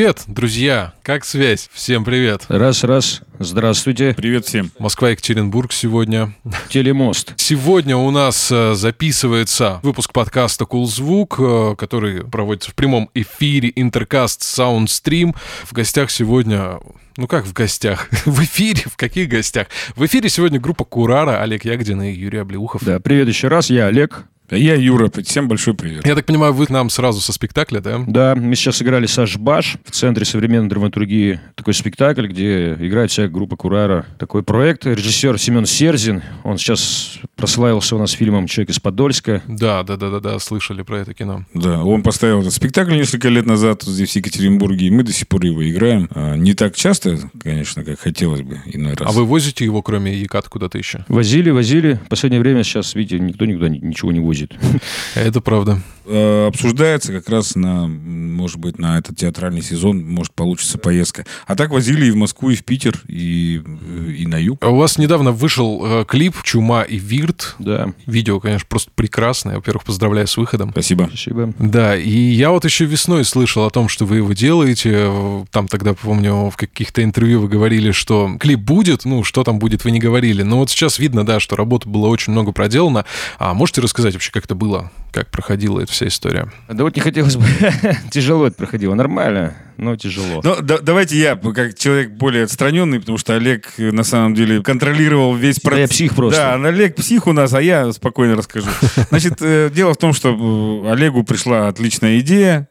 Привет, друзья! Как связь? Всем привет! Раз, раз. Здравствуйте. Привет всем. Москва, Екатеринбург сегодня. Телемост. Сегодня у нас э, записывается выпуск подкаста «Кулзвук», э, который проводится в прямом эфире Интеркаст Саундстрим. В гостях сегодня ну как в гостях? В эфире? В каких гостях? В эфире сегодня группа Курара, Олег Ягдин и Юрий Облеухов. Да, привет еще раз, я Олег. А я Юра, всем большой привет. Я так понимаю, вы к нам сразу со спектакля, да? Да, мы сейчас играли Саш Баш в Центре современной драматургии. Такой спектакль, где играет вся группа Курара. Такой проект. Режиссер Семен Серзин. Он сейчас прославился у нас фильмом «Человек из Подольска». Да, да, да, да, да, слышали про это кино. Да, он поставил этот спектакль несколько лет назад здесь, в Екатеринбурге, и мы до сих пор его играем. А, не так часто, конечно, как хотелось бы иной раз. А вы возите его, кроме Екат, куда-то еще? Возили, возили. В последнее время сейчас, видите, никто никуда ничего не возит будет. Это правда. Э, обсуждается как раз на, может быть, на этот театральный сезон, может, получится поездка. А так возили и в Москву, и в Питер, и, и на юг. А у вас недавно вышел э, клип «Чума и Вирт». Да. Видео, конечно, просто прекрасное. Во-первых, поздравляю с выходом. Спасибо. Спасибо. Да, и я вот еще весной слышал о том, что вы его делаете. Там тогда, помню, в каких-то интервью вы говорили, что клип будет. Ну, что там будет, вы не говорили. Но вот сейчас видно, да, что работы было очень много проделано. А можете рассказать вообще, как это было? Как проходила эта вся история? Да вот не хотелось бы. Тяжело это проходило. Нормально но тяжело. Ну, да, давайте я, как человек более отстраненный, потому что Олег э, на самом деле контролировал весь процесс. Да, я псих просто. Да, Олег псих у нас, а я спокойно расскажу. Значит, э, дело в том, что э, Олегу пришла отличная идея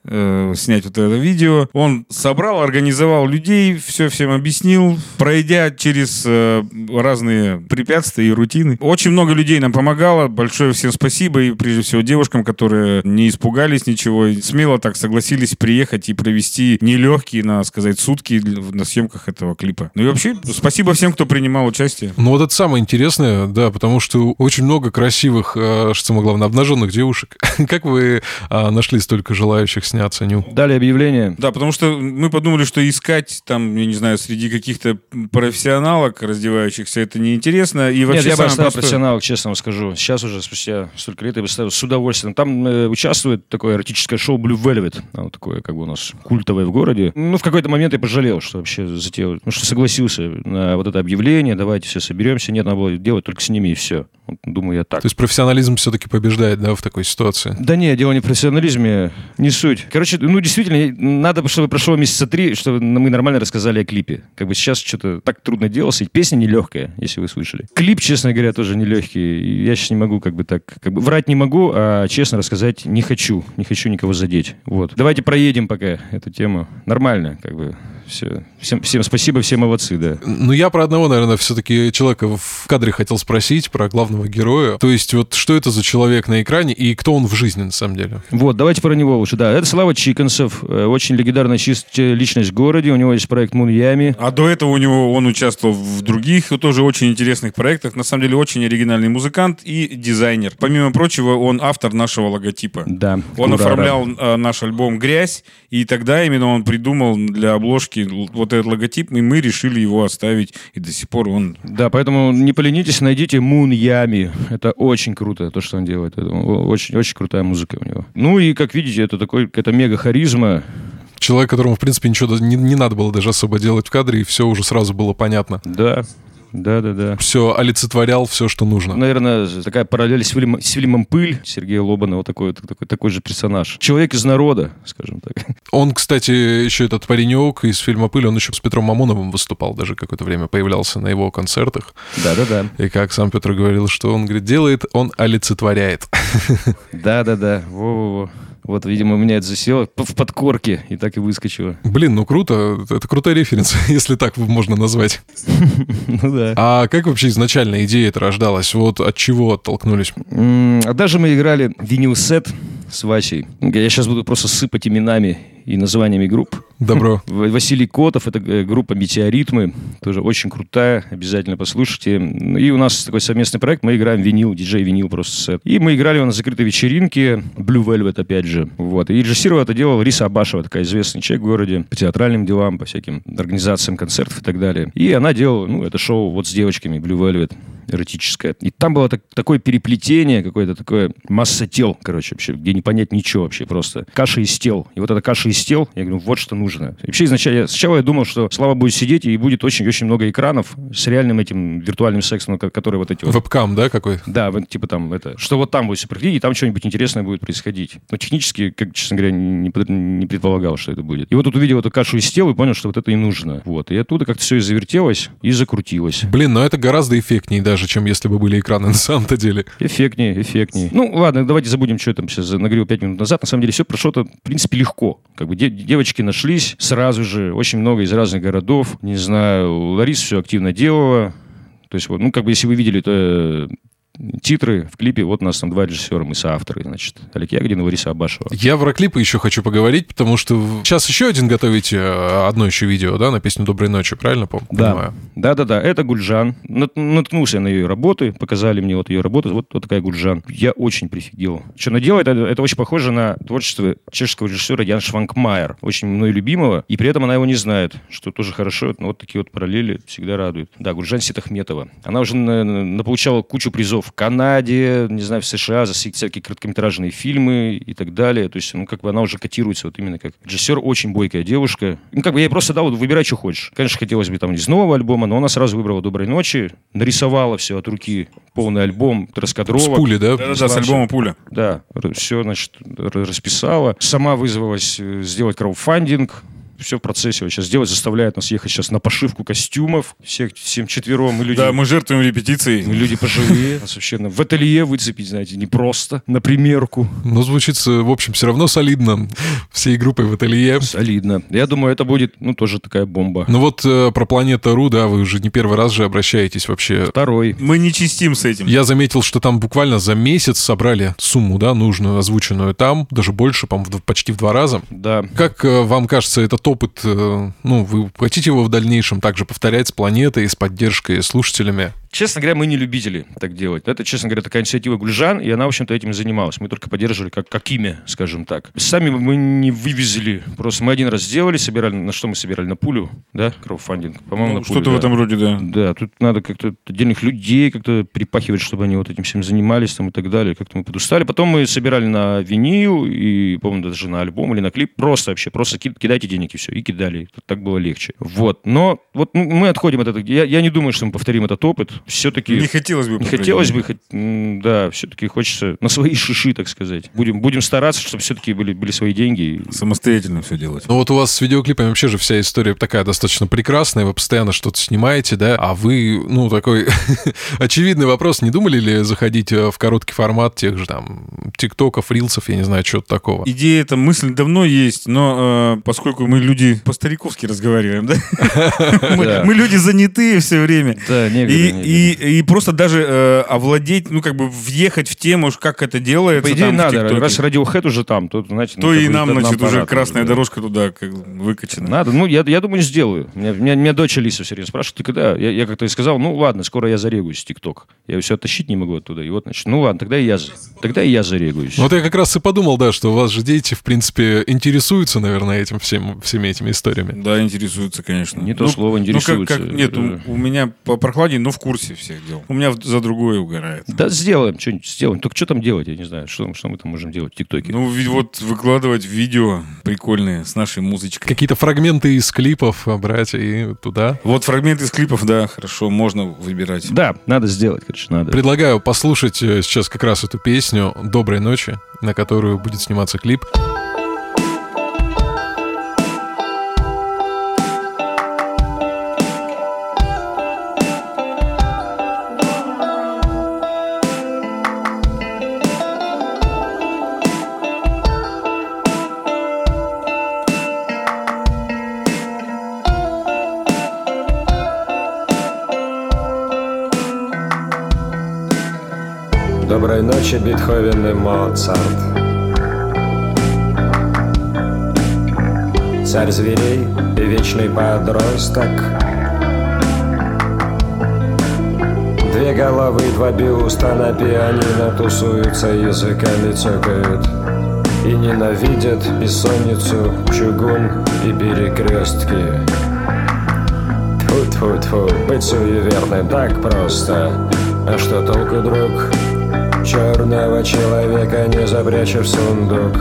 снять вот это видео. Он собрал, организовал людей, все всем объяснил, пройдя через разные препятствия и рутины. Очень много людей нам помогало. Большое всем спасибо. И прежде всего девушкам, которые не испугались ничего, смело так согласились приехать и провести не нелегкие, надо сказать, сутки на съемках этого клипа. Ну и вообще, спасибо всем, кто принимал участие. Ну вот это самое интересное, да, потому что очень много красивых, э, что самое главное, обнаженных девушек. как вы а, нашли столько желающих сняться, Ню? Дали объявление. Да, потому что мы подумали, что искать там, я не знаю, среди каких-то профессионалок раздевающихся, это неинтересно. И вообще Нет, я бы оставил просто... профессионалок, честно вам скажу. Сейчас уже, спустя столько лет, я бы ставил с удовольствием. Там э, участвует такое эротическое шоу Blue Velvet. Оно такое, как бы у нас культовое в городе. Ну, в какой-то момент я пожалел, что вообще затеял. Ну, что согласился на вот это объявление, давайте все соберемся. Нет, надо было делать только с ними и все. Вот, думаю я так. То есть профессионализм все-таки побеждает, да, в такой ситуации? Да нет, дело не в профессионализме, не суть. Короче, ну, действительно, надо, чтобы прошло месяца три, чтобы мы нормально рассказали о клипе. Как бы сейчас что-то так трудно делалось, и песня нелегкая, если вы слышали. Клип, честно говоря, тоже нелегкий. Я сейчас не могу как бы так, как бы врать не могу, а честно рассказать не хочу. Не хочу никого задеть. Вот. Давайте проедем пока эту тему. Нормально, как бы все. Всем, всем спасибо, все молодцы, да. Ну, я про одного, наверное, все-таки человека в кадре хотел спросить, про главного героя. То есть, вот что это за человек на экране и кто он в жизни, на самом деле? Вот, давайте про него лучше, да. Это Слава Чиконцев, э, очень легендарная личность в городе, у него есть проект Муньями. А до этого у него он участвовал в других тоже очень интересных проектах. На самом деле, очень оригинальный музыкант и дизайнер. Помимо прочего, он автор нашего логотипа. Да. Он Курара. оформлял э, наш альбом «Грязь», и тогда именно он придумал для обложки вот этот логотип, и мы решили его оставить, и до сих пор он... Да, поэтому не поленитесь, найдите Мун Ями. Это очень круто, то, что он делает. Это очень, очень крутая музыка у него. Ну и, как видите, это такой, это мега-харизма. Человек, которому, в принципе, ничего не, не надо было даже особо делать в кадре, и все уже сразу было понятно. Да, да, да, да. Все олицетворял все, что нужно. Наверное, такая параллель с фильмом, с фильмом «Пыль» Сергея Лобанова, такой, такой, такой же персонаж. Человек из народа, скажем так. Он, кстати, еще этот паренек из фильма «Пыль», он еще с Петром Мамоновым выступал даже какое-то время, появлялся на его концертах. Да, да, да. И как сам Петр говорил, что он, говорит, делает, он олицетворяет. Да, да, да. Во-во-во. Вот, видимо, у меня это засело в подкорке, и так и выскочило. Блин, ну круто. Это крутой референс, если так можно назвать. Ну да. А как вообще изначально идея это рождалась? Вот от чего оттолкнулись? А даже мы играли винил-сет с Васей. Я сейчас буду просто сыпать именами и названиями групп. Добро. Василий Котов, это э, группа «Метеоритмы», тоже очень крутая, обязательно послушайте. И у нас такой совместный проект, мы играем винил, диджей-винил просто сет. И мы играли его на закрытой вечеринке, Blue Velvet опять же. Вот. И режиссировал это дело Риса Абашева, такая известный человек в городе, по театральным делам, по всяким организациям концертов и так далее. И она делала, ну, это шоу вот с девочками Blue Velvet. эротическое. И там было так- такое переплетение, какое-то такое масса тел, короче, вообще, где не понять ничего вообще, просто каша из тел. И вот эта каша из тел, я говорю, вот что нужно. И вообще изначально, сначала я думал, что Слава будет сидеть и будет очень-очень много экранов с реальным этим виртуальным сексом, ко- который вот эти вот Вебкам, да, какой? да, вот, типа там это, что вот там будет все происходить, и там что-нибудь интересное будет происходить. Но технически, как, честно говоря, не, не предполагал, что это будет. И вот тут увидел эту кашу из тел и понял, что вот это и нужно. Вот. И оттуда как-то все и завертелось, и закрутилось. Блин, но это гораздо эффектнее даже, чем если бы были экраны на самом-то деле. Эффектнее, эффектнее. Ну, ладно, давайте забудем, что я там сейчас нагрел 5 минут назад. На самом деле все прошло-то, в принципе, легко. Как бы де- девочки нашлись сразу же, очень много из разных городов. Не знаю, Лариса все активно делала. То есть, вот, ну, как бы, если вы видели, то э, титры в клипе, вот у нас там два режиссера, мы соавторы, значит, Олег Ягодин и Лариса Абашева. Я про клипы еще хочу поговорить, потому что сейчас еще один готовите э, одно еще видео, да, на песню «Доброй ночи», правильно пом- понимаю? Да, да, да, это Гульжан. Нат- Наткнулся я на ее работы, показали мне вот ее работу, вот, вот такая Гульжан. Я очень прифигел. Что она делает, это, это очень похоже на творчество чешского режиссера Ян Шванкмайер, очень мной любимого, и при этом она его не знает, что тоже хорошо, но вот такие вот параллели всегда радуют. Да, Гульжан Ситахметова. Она уже на- на- наполучала кучу призов в Канаде, не знаю, в США за всякие короткометражные фильмы и так далее. То есть, ну, как бы она уже котируется вот именно как режиссер, очень бойкая девушка. Ну, как бы я ей просто дал, вот, выбирай, что хочешь. Конечно, хотелось бы там из нового альбома, но она сразу выбрала «Доброй ночи», нарисовала все от руки, полный альбом, С раскадровок. пули, да? Да-да-да, с альбома «Пуля». Да, все, значит, расписала. Сама вызвалась э, сделать краудфандинг. Все в процессе вот сейчас делать, заставляет нас ехать сейчас на пошивку костюмов. Всех, всем четвером. Мы люди, Да, мы жертвуем репетицией. мы люди пожилые. Нас вообще на- в ателье выцепить, знаете, не просто. На примерку. Ну, звучит, в общем, все равно солидно. Всей группой в ателье. Солидно. Я думаю, это будет, ну, тоже такая бомба. Ну вот э, про Планета Ру, да, вы уже не первый раз же обращаетесь вообще. Второй. Мы не чистим с этим. Я заметил, что там буквально за месяц собрали сумму, да, нужную, озвученную там, даже больше, по-моему, почти в два раза. Да. Как э, вам кажется, этот опыт, э, ну, вы хотите его в дальнейшем также повторять с планетой, с поддержкой слушателями? Честно говоря, мы не любители так делать. Это, честно говоря, такая инициатива Гульжан, и она, в общем-то, этим занималась. Мы только поддерживали как, как имя, скажем так. Сами мы не вывезли. Просто мы один раз сделали, собирали, на что мы собирали? На пулю, да, краудфандинг? По-моему, Ну, на пулю, Что-то в да. этом роде, да. Да, тут надо как-то отдельных людей как-то припахивать, чтобы они вот этим всем занимались там и так далее. Как-то мы подустали. Потом мы собирали на винил и, помню, даже на альбом или на клип. Просто вообще, просто ки- кидайте денег и все. И кидали. Так было легче. Вот. Но вот ну, мы отходим от этого. Я, я не думаю, что мы повторим этот опыт. Все-таки... Не хотелось бы. Не хотелось бы, да, все-таки хочется на свои шиши, так сказать. Будем, будем стараться, чтобы все-таки были, были свои деньги. Самостоятельно все делать. Ну вот у вас с видеоклипами вообще же вся история такая достаточно прекрасная, вы постоянно что-то снимаете, да, а вы, ну, такой очевидный вопрос, не думали ли заходить э, в короткий формат тех же там тиктоков, рилсов, я не знаю, чего-то такого? Идея, эта мысль давно есть, но э, поскольку мы люди по-стариковски разговариваем, да? Мы- люди занятые все время. Да, И. и, и просто даже э, овладеть, ну, как бы въехать в тему, как это делается. По идее, там, надо. Раз Radiohead уже там, то, ну, То как и нам, значит, уже красная да. дорожка туда как выкачана. Надо. Ну, я, я думаю, сделаю. Меня, меня, меня дочь Алиса все время спрашивает, ты когда? Я, я как-то и сказал, ну, ладно, скоро я зарегаюсь в ТикТок. Я все оттащить не могу оттуда. И вот, значит, ну, ладно, тогда и я, тогда и я зарегаюсь. Вот я как раз и подумал, да, что у вас же дети, в принципе, интересуются, наверное, этим всем, всеми этими историями. Да, интересуются, конечно. Не то Ну, слово, ну, как- интересуются. как- нет, у, у меня по прохладе, но в курсе всех дел. У меня за другое угорает. Да, сделаем, что-нибудь сделаем. Только что там делать, я не знаю. Что, что мы там можем делать в ТикТоке? Ну, ведь вот выкладывать видео прикольные с нашей музычкой. Какие-то фрагменты из клипов брать и туда. Вот фрагмент из клипов, да, хорошо, можно выбирать. Да, надо сделать, короче, надо. Предлагаю послушать э, сейчас как раз эту песню «Доброй ночи», на которую будет сниматься клип. Доброй ночи, Бетховен и Моцарт. Царь зверей и вечный подросток. Две головы, два бюста на пианино тусуются, языками цокают. И ненавидят бессонницу, чугун и перекрестки. Тьфу-тьфу-тьфу, быть суеверным так просто А что толку, друг? Черного человека не запрячешь в сундук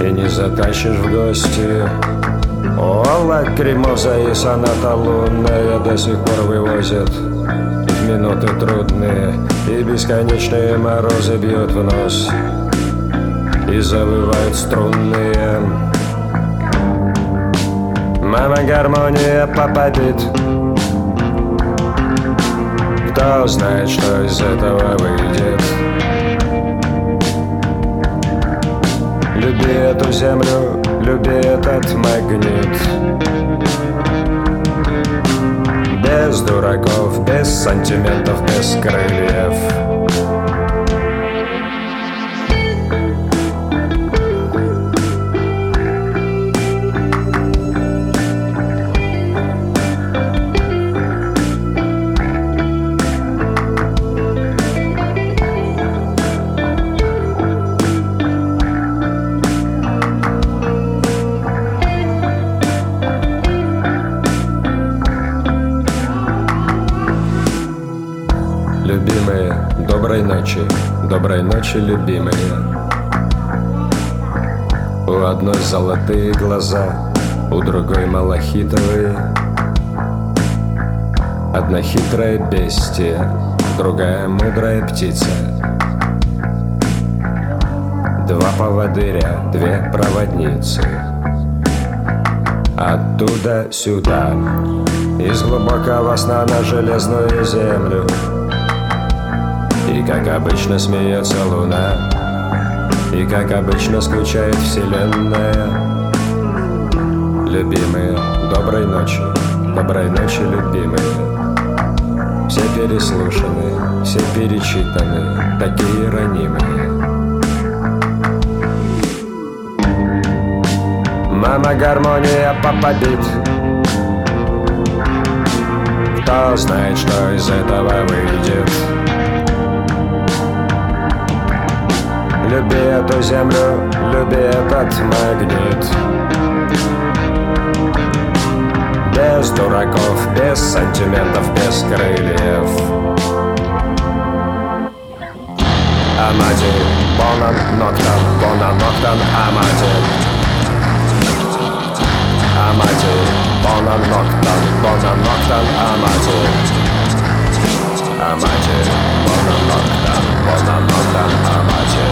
И не затащишь в гости. О, лакримоза и соната лунная До сих пор вывозят. Минуты трудные И бесконечные морозы бьют в нос. И завывают струнные. Мама гармония, папа бит Кто знает, что из этого выйдет? Люби эту землю, люби этот магнит. Без дураков, без сантиментов, без крыльев Любимые, доброй ночи, доброй ночи, любимые. У одной золотые глаза, у другой малахитовые. Одна хитрая бестия, другая мудрая птица. Два поводыря, две проводницы. Оттуда сюда. Из глубокого сна на железную землю как обычно смеется луна И как обычно скучает вселенная. Любимые, доброй ночи, доброй ночи, любимые. Все переслушаны, все перечитаны, такие ранимые. Мама гармония, папа бит. Кто знает, что из этого выйдет Люби эту землю, люби этот магнит. Без дураков, без сантиментов, без крыльев. Амати, бонан ноктан, бонан ноктан, амати Амати, бонан ноктан, бонан ноктан, амати Амати, бонан ноктан, бонан ноктан, амати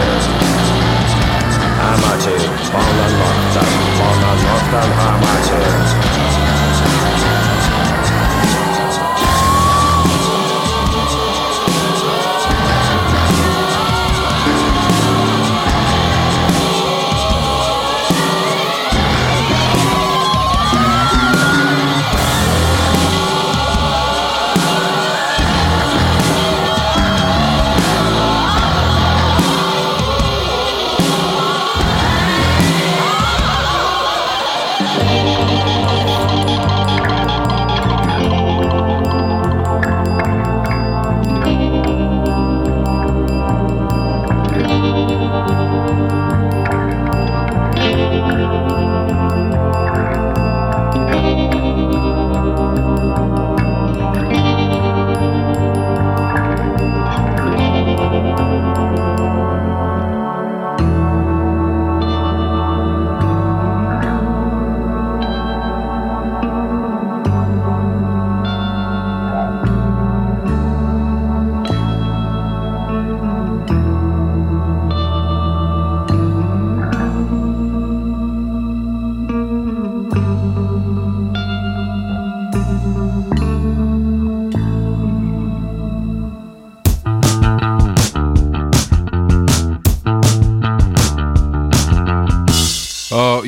Амати, бонан ноктан, бонан ноктан, амати А,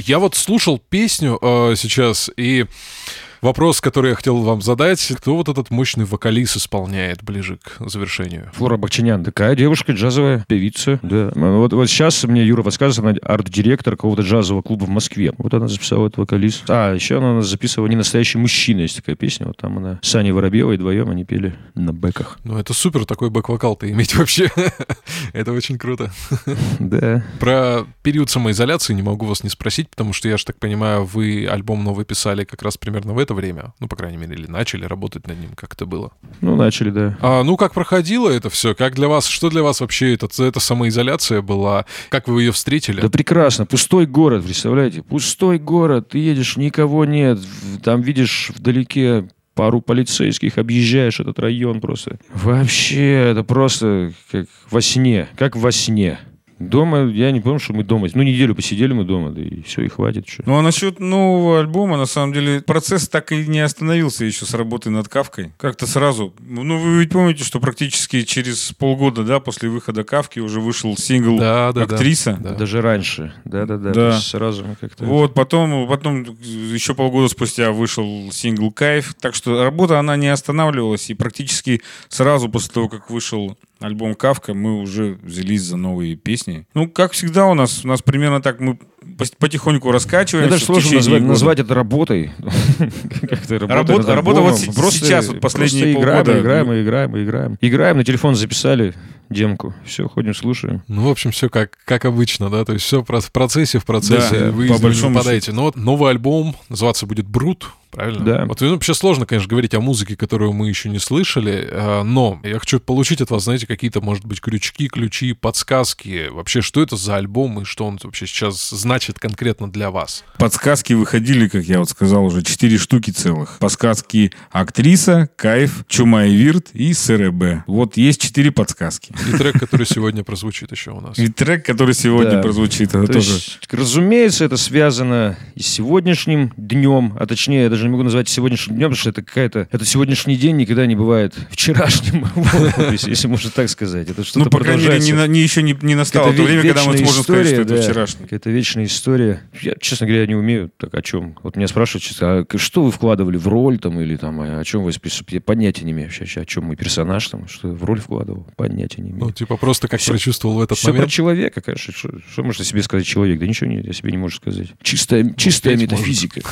Я вот слушал песню а, сейчас, и вопрос, который я хотел вам задать, кто вот этот мощный вокалист исполняет ближе к завершению? Флора Бакчанян, такая девушка, джазовая певица. Да. Вот, вот сейчас мне Юра подсказывает, она арт-директор какого-то джазового клуба в Москве. Вот она записала этот вокалист. А, еще она записывала «Не настоящий мужчина», есть такая песня. Вот там она с Аней Воробьевой вдвоем они пели на бэках. Ну, это супер такой бэк-вокал-то иметь вообще. это очень круто. Да. Про период самоизоляции не могу вас не спросить, потому что я же так понимаю, вы альбом новый писали как раз примерно в это это время? Ну, по крайней мере, или начали работать над ним, как это было? Ну, начали, да. А, ну, как проходило это все? Как для вас, что для вас вообще это, это самоизоляция была? Как вы ее встретили? Да прекрасно. Пустой город, представляете? Пустой город. Ты едешь, никого нет. Там видишь вдалеке пару полицейских, объезжаешь этот район просто. Вообще, это просто как во сне. Как во сне. Дома, я не помню, что мы дома. Ну, неделю посидели мы дома, да и все, и хватит. Что. Ну, а насчет нового альбома, на самом деле, процесс так и не остановился еще с работы над Кавкой. Как-то сразу. Ну, вы ведь помните, что практически через полгода, да, после выхода Кавки уже вышел сингл Да, да, да. «Актриса». Да. Даже раньше. Да-да-да. Да. Сразу мы как-то... Вот, потом, потом еще полгода спустя вышел сингл «Кайф». Так что работа, она не останавливалась. И практически сразу после того, как вышел альбом «Кавка», мы уже взялись за новые песни. Ну, как всегда у нас, у нас примерно так мы потихоньку раскачиваемся Это даже сложно назвать, года. назвать это работой. Работа Работа- вот Просто- сейчас, вот последние полгода. играем, и играем, и играем. Играем, на телефон записали демку. Все, ходим, слушаем. Ну, в общем, все как, как обычно, да, то есть все в процессе, в процессе, Да, вы по большому выпадаете. Но вот новый альбом называться будет «Брут», правильно? Да. Вот ну, вообще сложно, конечно, говорить о музыке, которую мы еще не слышали, э, но я хочу получить от вас, знаете, какие-то, может быть, крючки, ключи, подсказки. Вообще, что это за альбом и что он вообще сейчас значит конкретно для вас? Подсказки выходили, как я вот сказал, уже четыре штуки целых. Подсказки «Актриса», «Кайф», «Чума и Вирт» и «СРБ». Вот есть четыре подсказки. И трек, который сегодня прозвучит еще у нас. И трек, который сегодня Да. прозвучит, это То тоже... есть, разумеется, это связано и с сегодняшним днем, а точнее, я даже не могу назвать сегодняшним днем, потому что это какая-то... Это сегодняшний день никогда не бывает вчерашним, если можно так сказать. Это что-то Ну, по крайней мере, не, еще не, не настало то время, когда мы сможем сказать, что это вчерашний. Какая-то вечная история. Я, честно говоря, не умею так о чем. Вот меня спрашивают, честно, а что вы вкладывали в роль там или там, а о чем вы я понятия не имею вообще, о чем мой персонаж там, что в роль вкладывал, понятия не имею. Ну, типа просто как Всё- прочувствовал в этот Все про момент. человека, конечно. Что, что может о себе сказать человек? Да ничего не, о себе не может сказать. Чистая, чистая метафизика.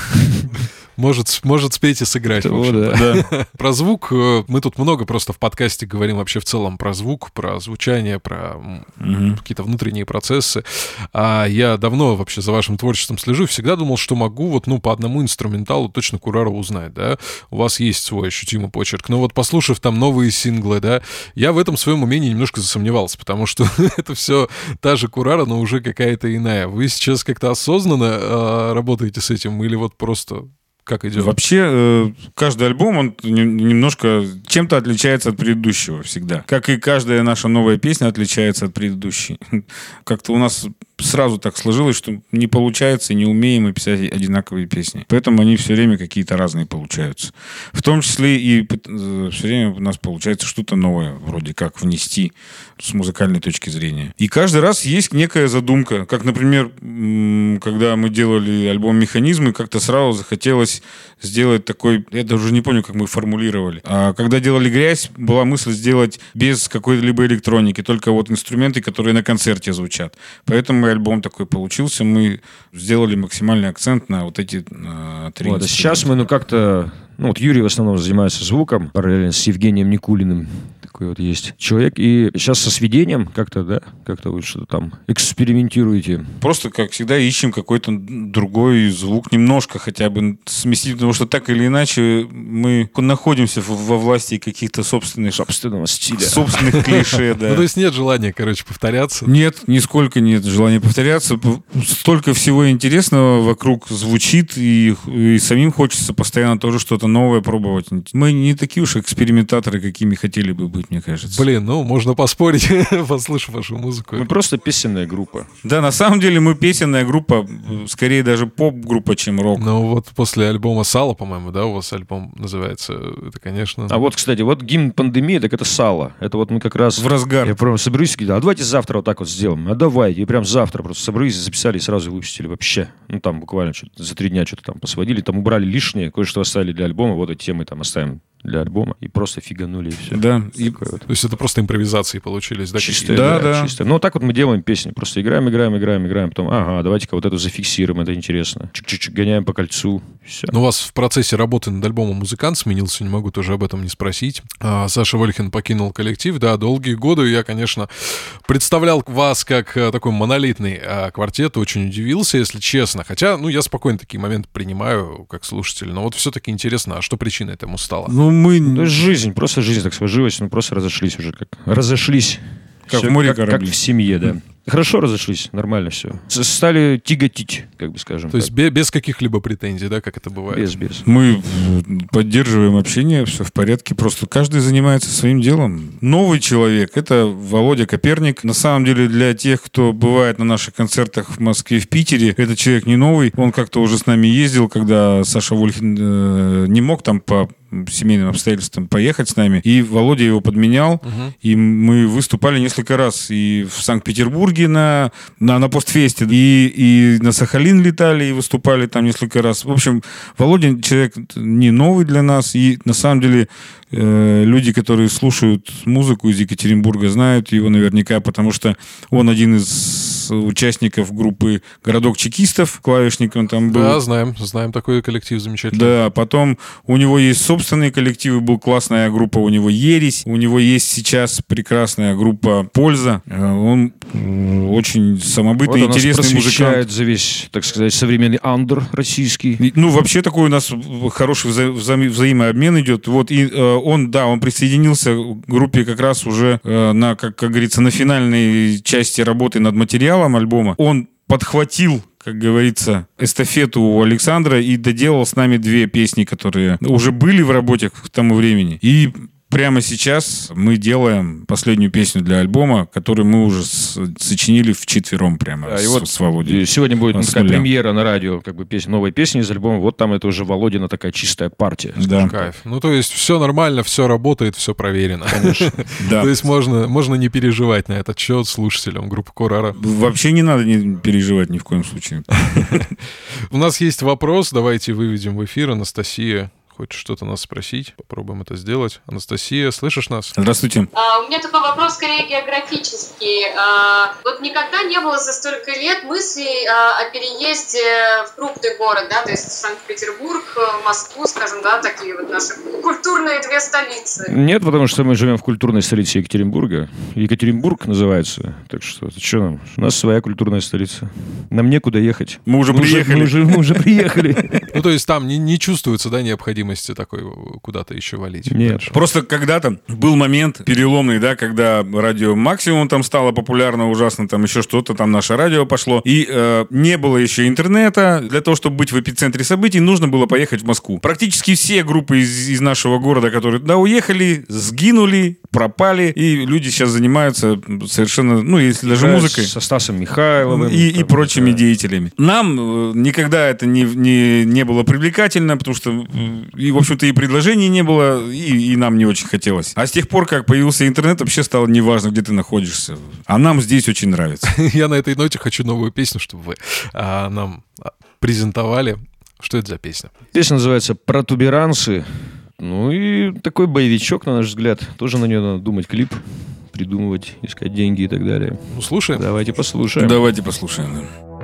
Может, может спеть и сыграть. в О, общем. да. Про звук э, мы тут много просто в подкасте говорим вообще в целом про звук, про звучание, про Мгм. какие-то внутренние процессы. А я давно вообще за вашим творчеством слежу, всегда думал, что могу вот, ну, по одному инструменталу точно Курара узнать, да. У вас есть свой ощутимый почерк. Но вот послушав там новые синглы, да, я в этом своем умении немножко засомневался, потому что это все та же Курара, но уже какая-то иная. Вы сейчас как-то осознанно э, работаете с этим или вот просто как идет? Вообще, э, каждый альбом, он не- немножко чем-то отличается от предыдущего всегда. Как и каждая наша новая песня отличается от предыдущей. Как-то у нас сразу так сложилось, что не получается, не умеем мы писать одинаковые песни. Поэтому они все время какие-то разные получаются. В том числе и все время у нас получается что-то новое, вроде как внести с музыкальной точки зрения. И каждый раз есть некая задумка. Как, например, когда мы делали альбом «Механизмы», как-то сразу захотелось сделать такой... Я даже не помню, как мы формулировали. А когда делали «Грязь», была мысль сделать без какой-либо электроники, только вот инструменты, которые на концерте звучат. Поэтому и альбом такой получился. Мы сделали максимальный акцент на вот эти три Вот, а сейчас мы, ну, как-то... Ну, вот Юрий в основном занимается звуком, параллельно с Евгением Никулиным. Такой вот есть человек. И сейчас со сведением как-то, да, как-то вы что-то там экспериментируете. Просто, как всегда, ищем какой-то другой звук, немножко хотя бы сместить, потому что так или иначе мы находимся во власти каких-то собственных, Собственного стиля. собственных клише, да. Ну, то есть нет желания, короче, повторяться. Нет, нисколько нет желания повторяться. Столько всего интересного вокруг звучит, и, и самим хочется постоянно тоже что-то новое пробовать. Мы не такие уж экспериментаторы, какими хотели бы быть, мне кажется. Блин, ну, можно поспорить, послушав вашу музыку. Мы просто песенная группа. Да, на самом деле мы песенная группа, скорее даже поп-группа, чем рок. Ну, вот после альбома «Сало», по-моему, да, у вас альбом называется, это, конечно... А вот, кстати, вот гимн пандемии, так это сало. Это вот мы как раз... В разгар. Я прям соберусь и говорю, а давайте завтра вот так вот сделаем. А давайте. И прям завтра просто собрались, записали и сразу выпустили вообще. Ну, там буквально что-то за три дня что-то там посводили. Там убрали лишнее, кое-что оставили для альбома. Вот эти темы там оставим для альбома, и просто фиганули, и все. Да, и вот. То есть это просто импровизации получились, да? Чистая, Да, да, да. чистая. Ну, так вот мы делаем песни. Просто играем, играем, играем, играем. Потом, ага, давайте-ка вот эту зафиксируем, это интересно. Чик-чик-чик, гоняем по кольцу. Все. Ну, у вас в процессе работы над альбомом музыкант сменился, не могу тоже об этом не спросить. А, Саша Вольхин покинул коллектив, да, долгие годы. Я, конечно, представлял вас как а, такой монолитный а, квартет, очень удивился, если честно. Хотя, ну, я спокойно такие моменты принимаю как слушатель. Но вот все-таки интересно, а что причиной этому стало? ну мы Ну, жизнь, просто жизнь так сложилась. Мы просто разошлись уже. Как разошлись. Как Всё в море как, как в семье, да. Хорошо разошлись, нормально все. Стали тяготить, как бы скажем. То есть так. бе- без каких-либо претензий, да, как это бывает? без, без. Мы поддерживаем общение, все в порядке. Просто каждый занимается своим делом. Новый человек — это Володя Коперник. На самом деле, для тех, кто бывает на наших концертах в Москве, в Питере, этот человек не новый. Он как-то уже с нами ездил, когда Саша Вольхин э, не мог там по семейным обстоятельствам поехать с нами. И Володя его подменял. И мы выступали несколько раз и в Санкт-Петербурге на, на, на постфесте, и, и на Сахалин летали, и выступали там несколько раз. В общем, Володя человек не новый для нас, и на самом деле люди, которые слушают музыку из Екатеринбурга, знают его наверняка, потому что он один из участников группы «Городок чекистов», клавишник он там был. Да, знаем, знаем такой коллектив замечательный. Да, потом у него есть собственные коллективы, был классная группа, у него «Ересь», у него есть сейчас прекрасная группа «Польза». Э, Он очень самобытный, Вот интересный музыкант. за весь, так сказать, современный андер российский. Ну, вообще такой у нас хороший вза- вза- взаимообмен идет. Вот, и э, он, да, он присоединился к группе как раз уже э, на, как, как говорится, на финальной части работы над материалом альбома. Он подхватил как говорится, эстафету у Александра и доделал с нами две песни, которые уже были в работе к тому времени. И прямо сейчас мы делаем последнюю песню для альбома, которую мы уже с- сочинили вчетвером прямо Да, и с, вот с Володей. И сегодня будет ну, такая премьера на радио, как бы песня, новая песня из альбома. Вот там это уже Володина такая чистая партия. Да, Кайф. Ну, то есть все нормально, все работает, все проверено. да. То есть можно, можно не переживать на этот счет слушателям группы Корара. Вообще не надо не переживать ни в коем случае. У нас есть вопрос, давайте выведем в эфир. Анастасия хочет что-то нас спросить. Попробуем это сделать. Анастасия, слышишь нас? Здравствуйте. А, У меня такой вопрос скорее географический. А, Вот никогда не было за столько лет мыслей а, о переезде в крупный город, да, то есть Санкт-Петербург, э, Москву, скажем, да, такие вот наши культурные две столицы. Нет, потому что мы живем в культурной столице Екатеринбурга. Екатеринбург называется. Так что, что нам? У нас своя культурная столица. Нам некуда ехать. Мы уже Мы приехали. мы уже, мы уже приехали. Ну, то есть там не, не чувствуется, да, необходимости такой э, куда-то еще валить. Нет. дальше. Просто когда-то был момент переломный, да, когда радио Максимум там стало популярно ужасно, там еще что-то, там наше радио пошло, и э, не было еще интернета. Для того, чтобы быть в эпицентре событий, нужно было поехать в Москву. Практически все группы из, из нашего города, которые туда уехали, сгинули, пропали, и люди сейчас занимаются совершенно, ну, если даже музыкой. Со Стасом Михайловым. И, и прочими да. деятелями. Нам э, никогда это не, не, не было привлекательно, потому что, м, и, в общем-то, и предложений не было, и, и нам не очень хотелось. А с тех пор, как появился интернет, вообще стало неважно, где ты находишься. А нам здесь очень нравится. Я на этой ноте хочу новую песню, чтобы вы а, нам а, презентовали. Что это за песня? Песня называется «Протуберанцы». Ну и такой боевичок, на наш взгляд. Тоже на нее надо думать клип, придумывать, искать деньги и так далее. Ну, слушаем. Давайте послушаем. Давайте послушаем. да.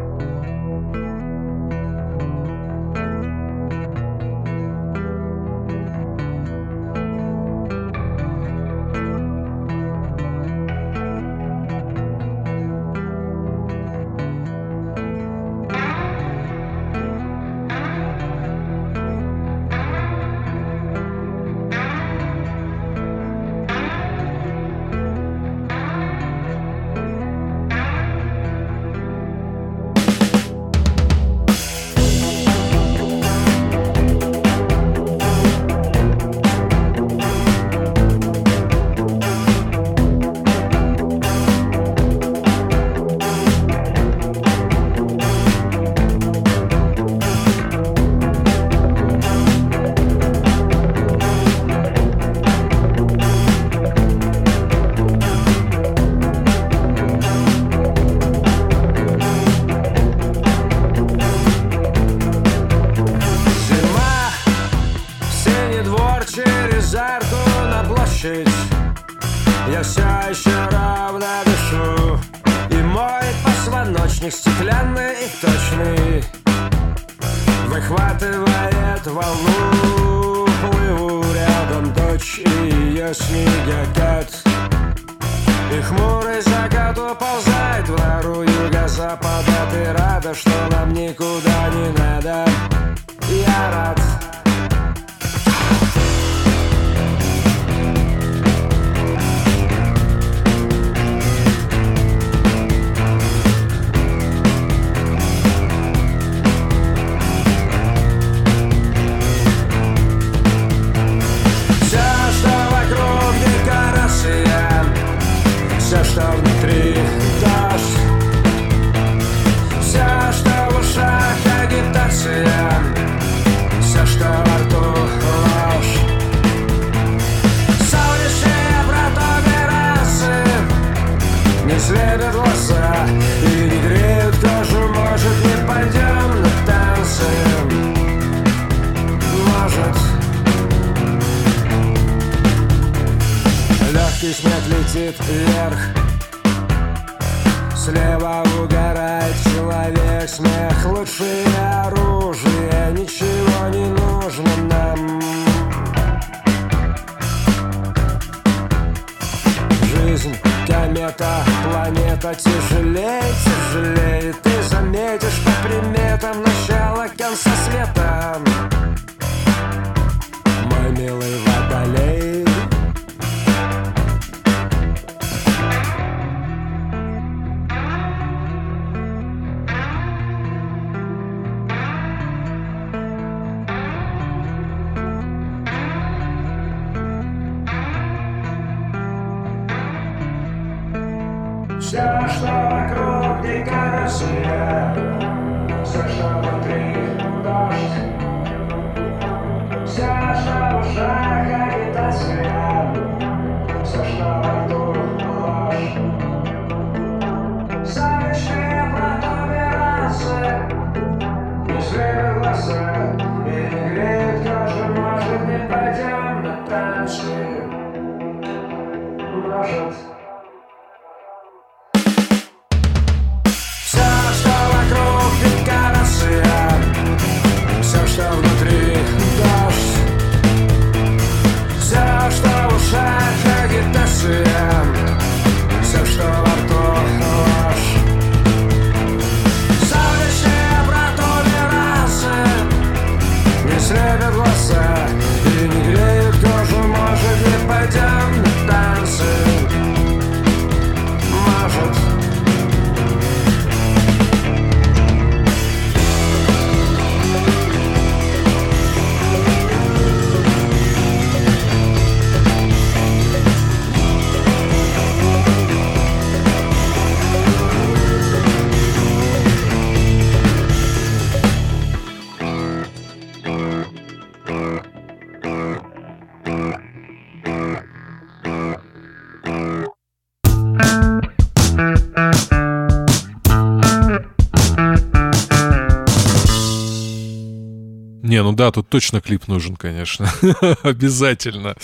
Тут точно клип нужен, конечно. Обязательно.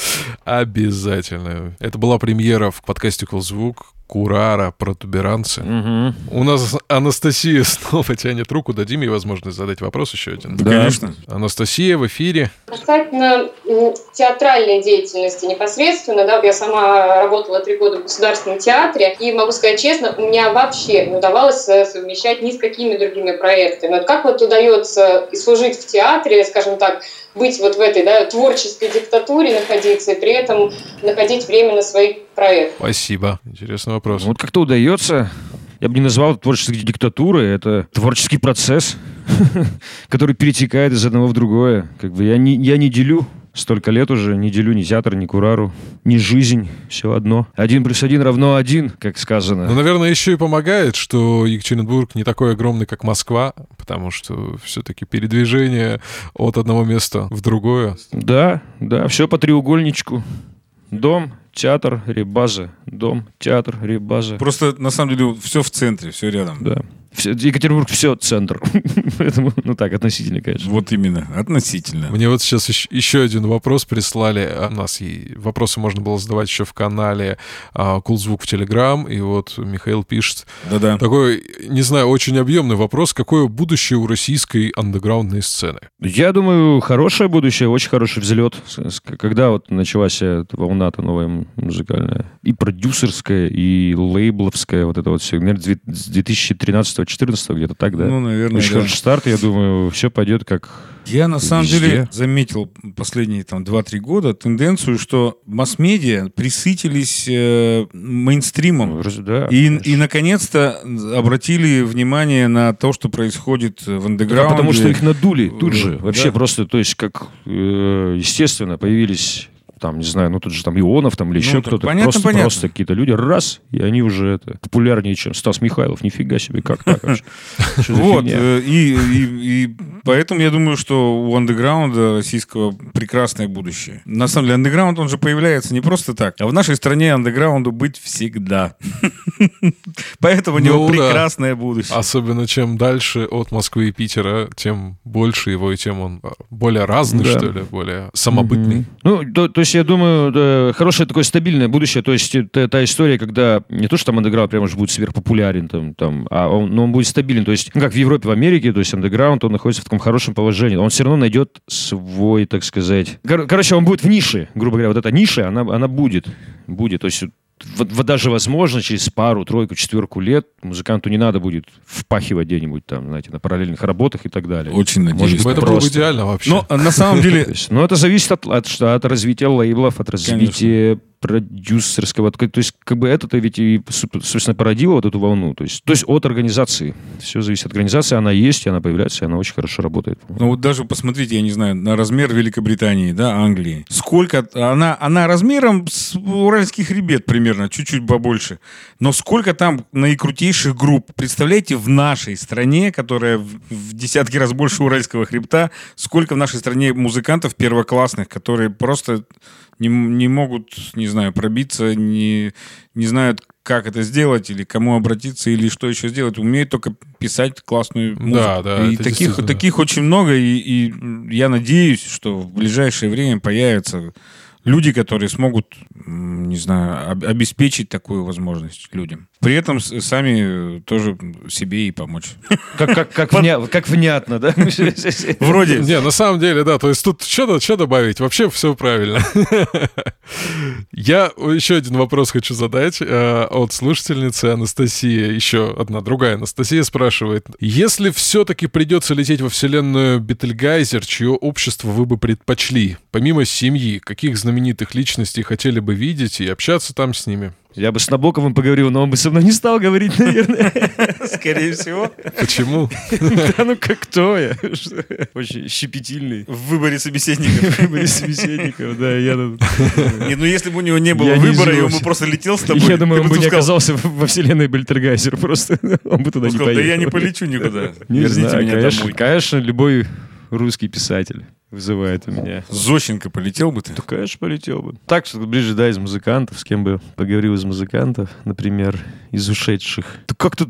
Обязательно. Это была премьера в подкасте «Колзвук». Курара, протуберанцы. Мгм. У нас Анастасия снова тянет руку. Дадим ей возможность задать вопрос еще один. Да, конечно. Анастасия в эфире. Касательно театральной деятельности непосредственно, да, я сама работала три года в государственном театре, и могу сказать честно, у меня вообще не удавалось э, совмещать ни с какими другими проектами. Вот как вот удается и служить в театре, скажем так, быть вот в этой да, творческой диктатуре находиться и при этом находить время на свои проекты? Спасибо. Интересный вопрос. Вот как-то удается. Я бы не назвал это творческой диктатурой. Это творческий процесс, который перетекает из одного в другое. Как бы я не, я не делю столько лет уже, не делю ни театр, ни курару, ни жизнь. Все одно. Один плюс один равно один, как сказано. Ну, наверное, еще и помогает, что Екатеринбург не такой огромный, как Москва, потому что все-таки передвижение от одного места в другое. Да, да, все по треугольничку. Дом, театр, ребаза. Дом, театр, ребаза. Просто, на самом деле, все в центре, все рядом. Да. Все, Екатеринбург все центр. Поэтому, ну так, относительно, конечно. Вот именно, относительно. Мне вот сейчас еще, еще один вопрос прислали. А, у нас и вопросы можно было задавать еще в канале а, Кулзвук в Телеграм. И вот Михаил пишет. Да-да. Такой, не знаю, очень объемный вопрос. Какое будущее у российской андеграундной сцены? Я думаю, хорошее будущее, очень хороший взлет. Когда вот началась волна-то новая музыкальная? И продюсерская, и лейбловская, вот это вот все. Например, с 2013 14 где-то так, да? Ну, наверное, Очень да. хороший старт, я думаю, все пойдет как Я на самом деле заметил последние там 2-3 года тенденцию, что масс-медиа присытились э, мейнстримом. Ну, да, и, и наконец-то обратили внимание на то, что происходит в андеграунде. Да, потому что их надули тут э, же. Вообще да. просто, то есть как э, естественно появились там, не знаю, ну тут же там Ионов там или Ну, еще кто-то. понятно, просто, понятно. просто какие-то люди, раз, и они уже это популярнее, чем Стас Михайлов. Нифига себе, как так вообще? Вот, э, и, поэтому я думаю, что у андеграунда российского прекрасное будущее. На самом деле, андеграунд, он же появляется не просто так, а в нашей стране андеграунду быть всегда. Поэтому у него Ну прекрасное будущее. Особенно чем дальше от Москвы и Питера, тем больше его, и тем он а, более разный, что ли, более самобытный. Ну, то, то есть, я думаю, хорошее такое стабильное будущее. То есть, это та история, когда не то, что там андеграунд прямо уж будет сверхпопулярен, там, там, а он, но он будет стабилен. То есть, ну, как в Европе, в Америке, то есть, андеграунд, он находится в таком хорошем положении. Он все равно найдет свой, так сказать... Кор- короче, он будет в нише, грубо говоря. Вот эта ниша, она, она будет. Будет. То есть, вот, даже возможно через пару, тройку, четверку лет музыканту не надо будет впахивать где-нибудь там, знаете, на параллельных работах и так далее. Очень Может надеюсь. быть, Это было бы просто. идеально вообще. Но на самом деле, есть, ну, это зависит от, от, что- от развития лейблов, от развития продюсерского. То есть, как бы это-то ведь и, собственно, породило вот эту волну. То есть, то есть от организации. Все зависит от организации. Она есть, и она появляется, и она очень хорошо работает. ну вот даже посмотрите, я не знаю, на размер Великобритании, да, Англии. Сколько она, она размером с уральский хребет примерно, чуть-чуть побольше. Но сколько там наикрутейших групп. Представляете, в нашей стране, которая в, в десятки раз больше уральского хребта, сколько в нашей стране музыкантов первоклассных, которые просто не, не могут, не знаю, пробиться, не, не знают, как это сделать, или кому обратиться, или что еще сделать. Умеют только писать классную музыку. Да, да, И таких, таких очень много, и, и я надеюсь, что в ближайшее время появятся люди, которые смогут, не знаю, об- обеспечить такую возможность людям. При этом сами э, тоже себе и помочь. Как, как, как, вня- как внятно, да? Вроде. Не, на самом деле, да, то есть тут что, что добавить? Вообще все правильно. Я еще один вопрос хочу задать э, от слушательницы Анастасии. Еще одна другая Анастасия спрашивает. Если все-таки придется лететь во вселенную Бетельгайзер, чье общество вы бы предпочли? Помимо семьи, каких знаменитых личностей хотели бы видеть и общаться там с ними? Я бы с Набоковым поговорил, но он бы со мной не стал говорить, наверное. Скорее всего. Почему? Да ну как кто я? Очень щепетильный. В выборе собеседников. В выборе собеседников, да, я тут- Не, ну если бы у него не было Я не выбора, и он бы просто летел с тобой. Я думаю, он бы не сказал- оказался во вселенной Бельтергайзер просто. Он бы туда он не сказал, да я не поехал. полечу никуда. Не Верните знаю, меня конечно, домой. конечно, любой русский писатель вызывает у меня. Зощенко полетел бы ты? Да, конечно, полетел бы. Так, что ближе, да, из музыкантов, с кем бы поговорил из музыкантов, например, из ушедших. Да как тут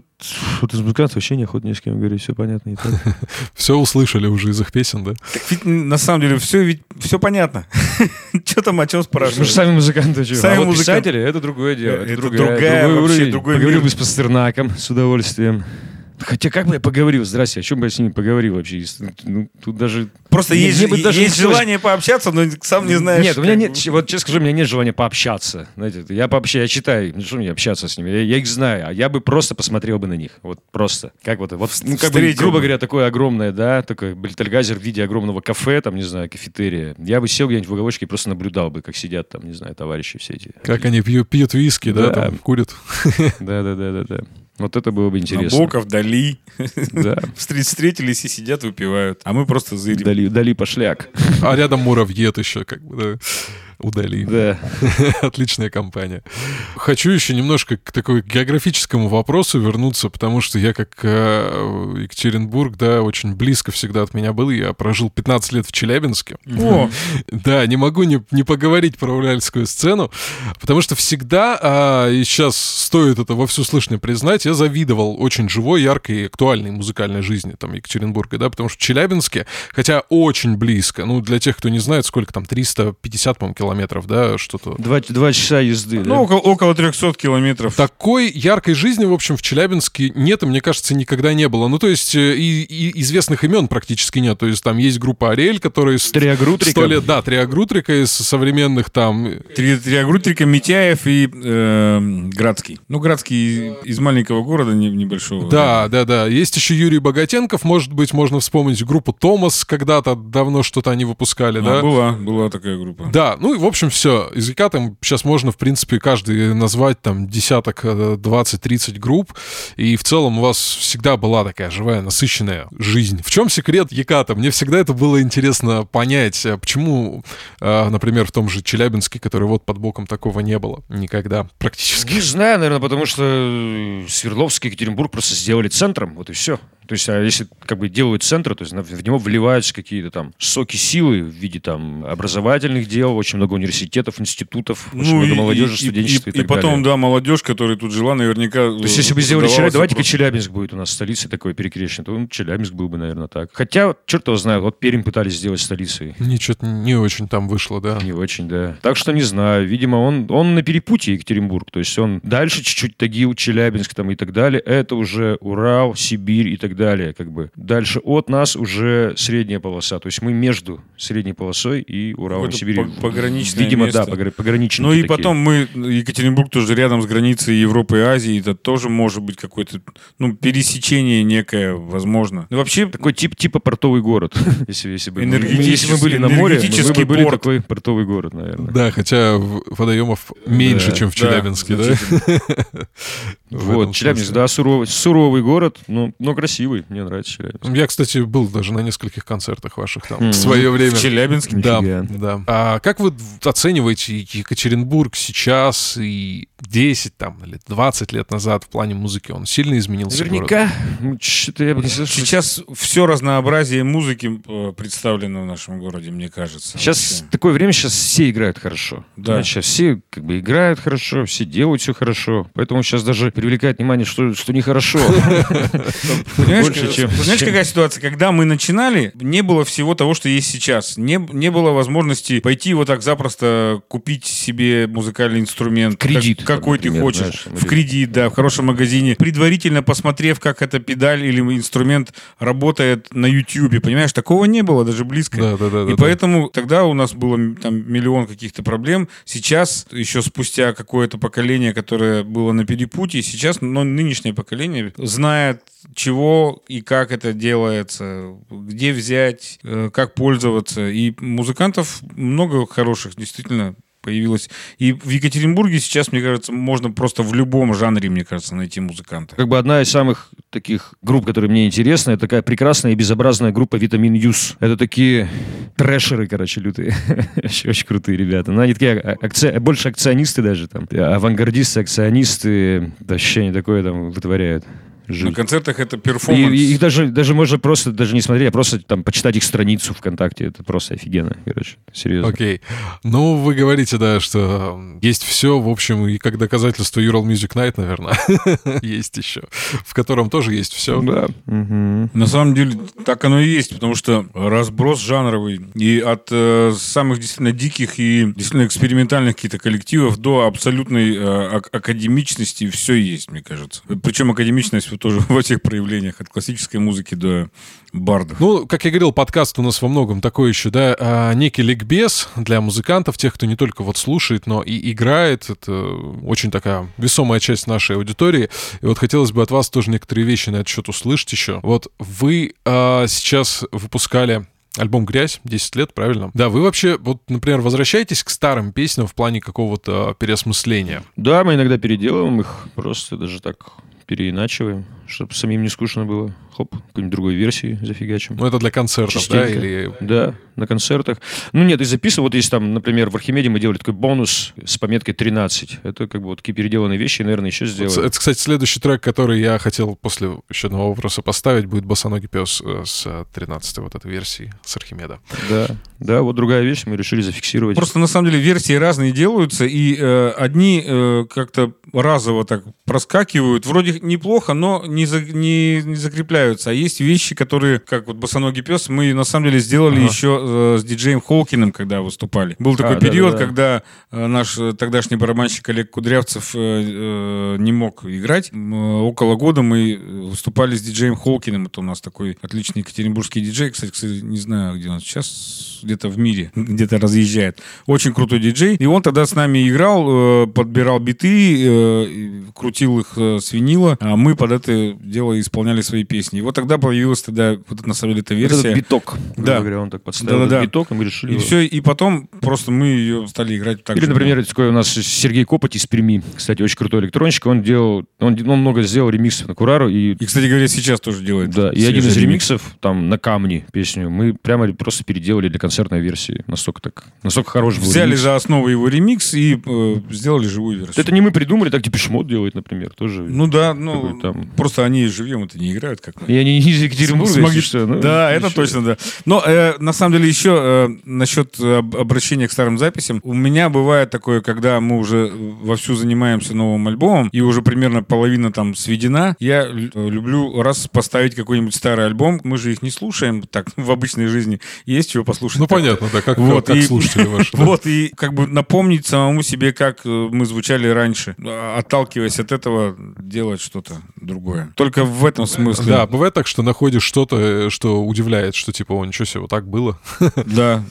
вот из музыкантов вообще неохота ни с кем говорить, все понятно и так. Все услышали уже из их песен, да? Так ведь на самом деле все ведь все понятно. Что там о чем Мы спрашивать? же сами музыканты? Сами а музыканты. это другое дело. Это другая, другой вообще уровень. Поговорил бы с Пастернаком с удовольствием. Хотя как бы я поговорил, здрасте, о чем бы я с ними поговорил вообще? Ну, тут даже... Просто Мне- есть, мне бы же- даже есть не хотелось- желание пообщаться, но сам не знаешь. Нет, у меня нет, вот честно скажу, у меня нет желания пообщаться. Знаете, я пообщаюсь, я читаю, ну что мне общаться с ними, я, я их знаю, а я бы просто посмотрел бы на них, вот просто. Как вот, вот ну, как бы, грубо говоря, такое огромное, да, такой Бельтельгазер в виде огромного кафе, там, не знаю, кафетерия. Я бы сел где-нибудь в уголочке и просто наблюдал бы, как сидят там, не знаю, товарищи все эти. Как они пьют, пьют виски, да, Да. там курят. Да-да-да-да-да. Вот это было бы интересно. Набоков, Дали. Да. Встр- Встретились и сидят, выпивают. А мы просто зырим. Дали, дали пошляк. А рядом муравьед еще, как бы, да. Удали. Да. Отличная компания. Хочу еще немножко к такой географическому вопросу вернуться, потому что я как э, Екатеринбург, да, очень близко всегда от меня был. Я прожил 15 лет в Челябинске. О, Да, не могу не, не поговорить про уральскую сцену, потому что всегда, а, и сейчас стоит это во всеуслышание признать, я завидовал очень живой, яркой и актуальной музыкальной жизни там Екатеринбурга, да, потому что в Челябинске, хотя очень близко, ну, для тех, кто не знает, сколько там, 350, по-моему, километров, да, что-то Два, два часа езды, да? ну, около, около 300 километров. Такой яркой жизни, в общем, в Челябинске нет, и, мне кажется, никогда не было. Ну, то есть, э, и, и известных имен практически нет. То есть, там есть группа Ариэль, которые... с- Триагрутрика. Сто лет, да, Триагрутрика из современных там... Три, Триагрутрика, Митяев и э, Градский. Ну, Градский из маленького города не- небольшого. Да, да, да. Есть еще Юрий Богатенков, может быть, можно вспомнить группу Томас, когда-то давно что-то они выпускали, А, да? Была, была такая группа. Да, ну в общем все. Языка там сейчас можно, в принципе, каждый назвать там десяток, э, 20-30 групп. И в целом у вас всегда была такая живая, насыщенная жизнь. В чем секрет Яката? Мне всегда это было интересно понять, а почему, э, например, в том же Челябинске, который вот под боком такого не было никогда практически. Не знаю, наверное, потому что э, Свердловск и Екатеринбург просто сделали центром, вот и все. То есть, а если как бы делают центр, то есть в него вливаются какие-то там соки силы в виде там образовательных дел, очень много университетов, институтов, очень много молодежи, студенчества и, Ну и так потом, далее. да, молодежь, которая тут жила, наверняка... То есть, если бы сделали Челябинск, давайте-ка Челябинск будет у нас столицей такой перекрещен, то ну, Челябинск был бы, наверное, так. Хотя, черт его знает, вот Пермь пытались сделать столицей. Ничего не очень там вышло, да. Не очень, да. Так что не знаю. Видимо, он, он на перепутье Екатеринбург. То есть он дальше чуть-чуть Тагил, Челябинск там и так далее. Это уже Урал, Сибирь и так далее. Как бы. Дальше от нас уже средняя полоса. То есть мы между средней полосой и Уралом, Сибирью. по- пограничное Видимо, место. да, пограничники Ну и такие. потом мы, Екатеринбург тоже рядом с границей Европы и Азии, это тоже может быть какое-то, ну, пересечение некое, возможно. Ну, вообще, Такой тип, типа портовый город. если, если, бы, мы- Энергетический- если мы были на море, мы бы были порт. такой портовый город, наверное. Да, хотя водоемов меньше, Да, чем в Челябинске, да? Вот, Челябинск, да, суровый, суровый город, но, но красивый. Мне нравится Челябинск. Я, кстати, был даже на нескольких концертах ваших там в свое время. в Челябинске. Да, да. А как вы оцениваете Екатеринбург сейчас и 10 там, или 20 лет назад в плане музыки? Он сильно изменился? Наверняка. Ну, Сейчас все разнообразие музыки э, представлено в нашем городе, мне кажется. Сейчас Вообще. такое время, сейчас все играют хорошо. Да. Сейчас все как бы играют хорошо, все делают все хорошо. Поэтому сейчас даже привлекает внимание, что, что нехорошо. Понимаешь, Больше, как- чем- знаешь, чем- какая ситуация? Когда мы начинали, не было всего того, что есть сейчас. Не, не было возможности пойти вот так запросто купить себе музыкальный инструмент. Кредит, как- какой например, ты хочешь. знаешь, в кредит, да, в хорошем магазине. Предварительно посмотрев, как эта педаль или инструмент работает на YouTube. Понимаешь, такого не было даже близко. Да, да, да. И да, да. поэтому тогда у нас было там миллион каких-то проблем. Сейчас, еще спустя какое-то поколение, которое было на перепутье, сейчас но нынешнее поколение знает, чего и как это делается, где взять, э, как пользоваться. И музыкантов много хороших, действительно, появилось. И в Екатеринбурге сейчас, мне кажется, можно просто в любом жанре, мне кажется, найти музыканта. Как бы одна из самых таких групп, которые мне интересны, это такая прекрасная и безобразная группа Витамин Юз. Это такие трэшеры, короче, лютые. Очень, очень крутые ребята. Но они такие а- акци- больше акционисты даже там. Авангардисты, акционисты. Вообще они такое там вытворяют. На Жуть. концертах это перформанс. и- их даже, даже можно просто даже не смотреть, а просто там почитать их страницу ВКонтакте. Это просто офигенно, короче. Серьезно. Окей. Ну, вы говорите, да, что есть все, в общем, и как доказательство Ural Music Night, наверное, есть еще, в котором тоже есть все. Да. На самом деле так оно и есть, потому что разброс жанровый и от э, самых действительно диких и действительно экспериментальных каких-то коллективов до абсолютной э, ак- академичности все есть, мне кажется. Причем академичность тоже во всех проявлениях, от классической музыки до бардов. Ну, как я говорил, подкаст у нас во многом такой еще, да, а, некий ликбез для музыкантов, тех, кто не только вот слушает, но и играет. Это очень такая весомая часть нашей аудитории. И вот хотелось бы от вас тоже некоторые вещи на этот счет услышать еще. Вот вы а, сейчас выпускали Альбом «Грязь», 10 лет, правильно? Да, вы вообще, вот, например, возвращаетесь к старым песням в плане какого-то переосмысления? Да, мы иногда переделываем их, просто даже так переиначиваем, чтобы самим не скучно было. Хоп, какой-нибудь другой версии зафигачим. Ну, это для концертов, да? Частенько. Или... Да, на концертах. Ну нет, и записывал, вот есть там, например, в Архимеде мы делали такой бонус с пометкой 13. Это как бы вот такие переделанные вещи, наверное, еще Вот, сделаем. это, кстати, следующий трек, который я хотел после еще одного вопроса поставить, будет «Босоногий пес» э, с 13-й вот этой версии с Архимеда. Да, да, вот другая вещь, мы решили зафиксировать. Просто на самом деле версии разные делаются, и э, одни э, как-то разово так проскакивают. Вроде неплохо, но не, за- не, не закрепляются. А есть вещи, которые, как вот «Босоногий пес», мы на самом деле сделали Ага. еще э, с диджеем Холкиным, когда выступали. Был такой А, период, да-да-да. когда э, наш э, тогдашний барабанщик Олег Кудрявцев э, э, не мог играть. Э, около года мы выступали с диджеем Холкиным. Это у нас такой отличный екатеринбургский диджей. Кстати, кстати, не знаю, где он сейчас, где-то в мире, где-то разъезжает. Очень крутой диджей. И он тогда с нами играл, э, подбирал биты, э, крутил их э, с винила, а мы под это дело исполняли свои песни. И вот тогда появилась тогда, вот на самом деле, эта Вот версия. этот биток, Да. говоря, он так подставил Да-да-да. этот биток, и мы решили... И его- все, и потом просто мы ее стали играть так Или, же. например, такой у нас Сергей Копоть из Перми, кстати, очень крутой электронщик, он делал, он, он много сделал ремиксов на Курару, и И, кстати говоря, сейчас тоже делает. Да, и один из ремикс. ремиксов, там, на камне песню, мы прямо просто переделали для концертной версии. Настолько так, настолько хороший был Взяли ремикс. за основу его ремикс и э, сделали живую версию. Это не мы придумали, так типа шмот делает, например, тоже. Ну да, ну, там. просто они живьем это не играют, как мы. И они из Екатеринбурга, Смогли- если что. ну, да, это еще. точно, да. Но э, на самом деле еще э, насчет э, об- обращения к старым записям. У меня бывает такое, когда мы уже вовсю занимаемся новым альбомом, и уже примерно половина там сведена, я э, люблю раз поставить какой-нибудь старый альбом. Мы же их не слушаем так в обычной жизни. Есть чего послушать. Ну, Так. понятно, да, как, Вот, как и- слушатели ваши. Вот, и как бы напомнить самому себе, как э, мы звучали раньше. А, Отталкиваясь от этого, делать что-то другое. Только в этом смысле. Да, бывает так, что находишь что-то, э, что удивляет, что типа, о, ничего себе, вот так было. Да,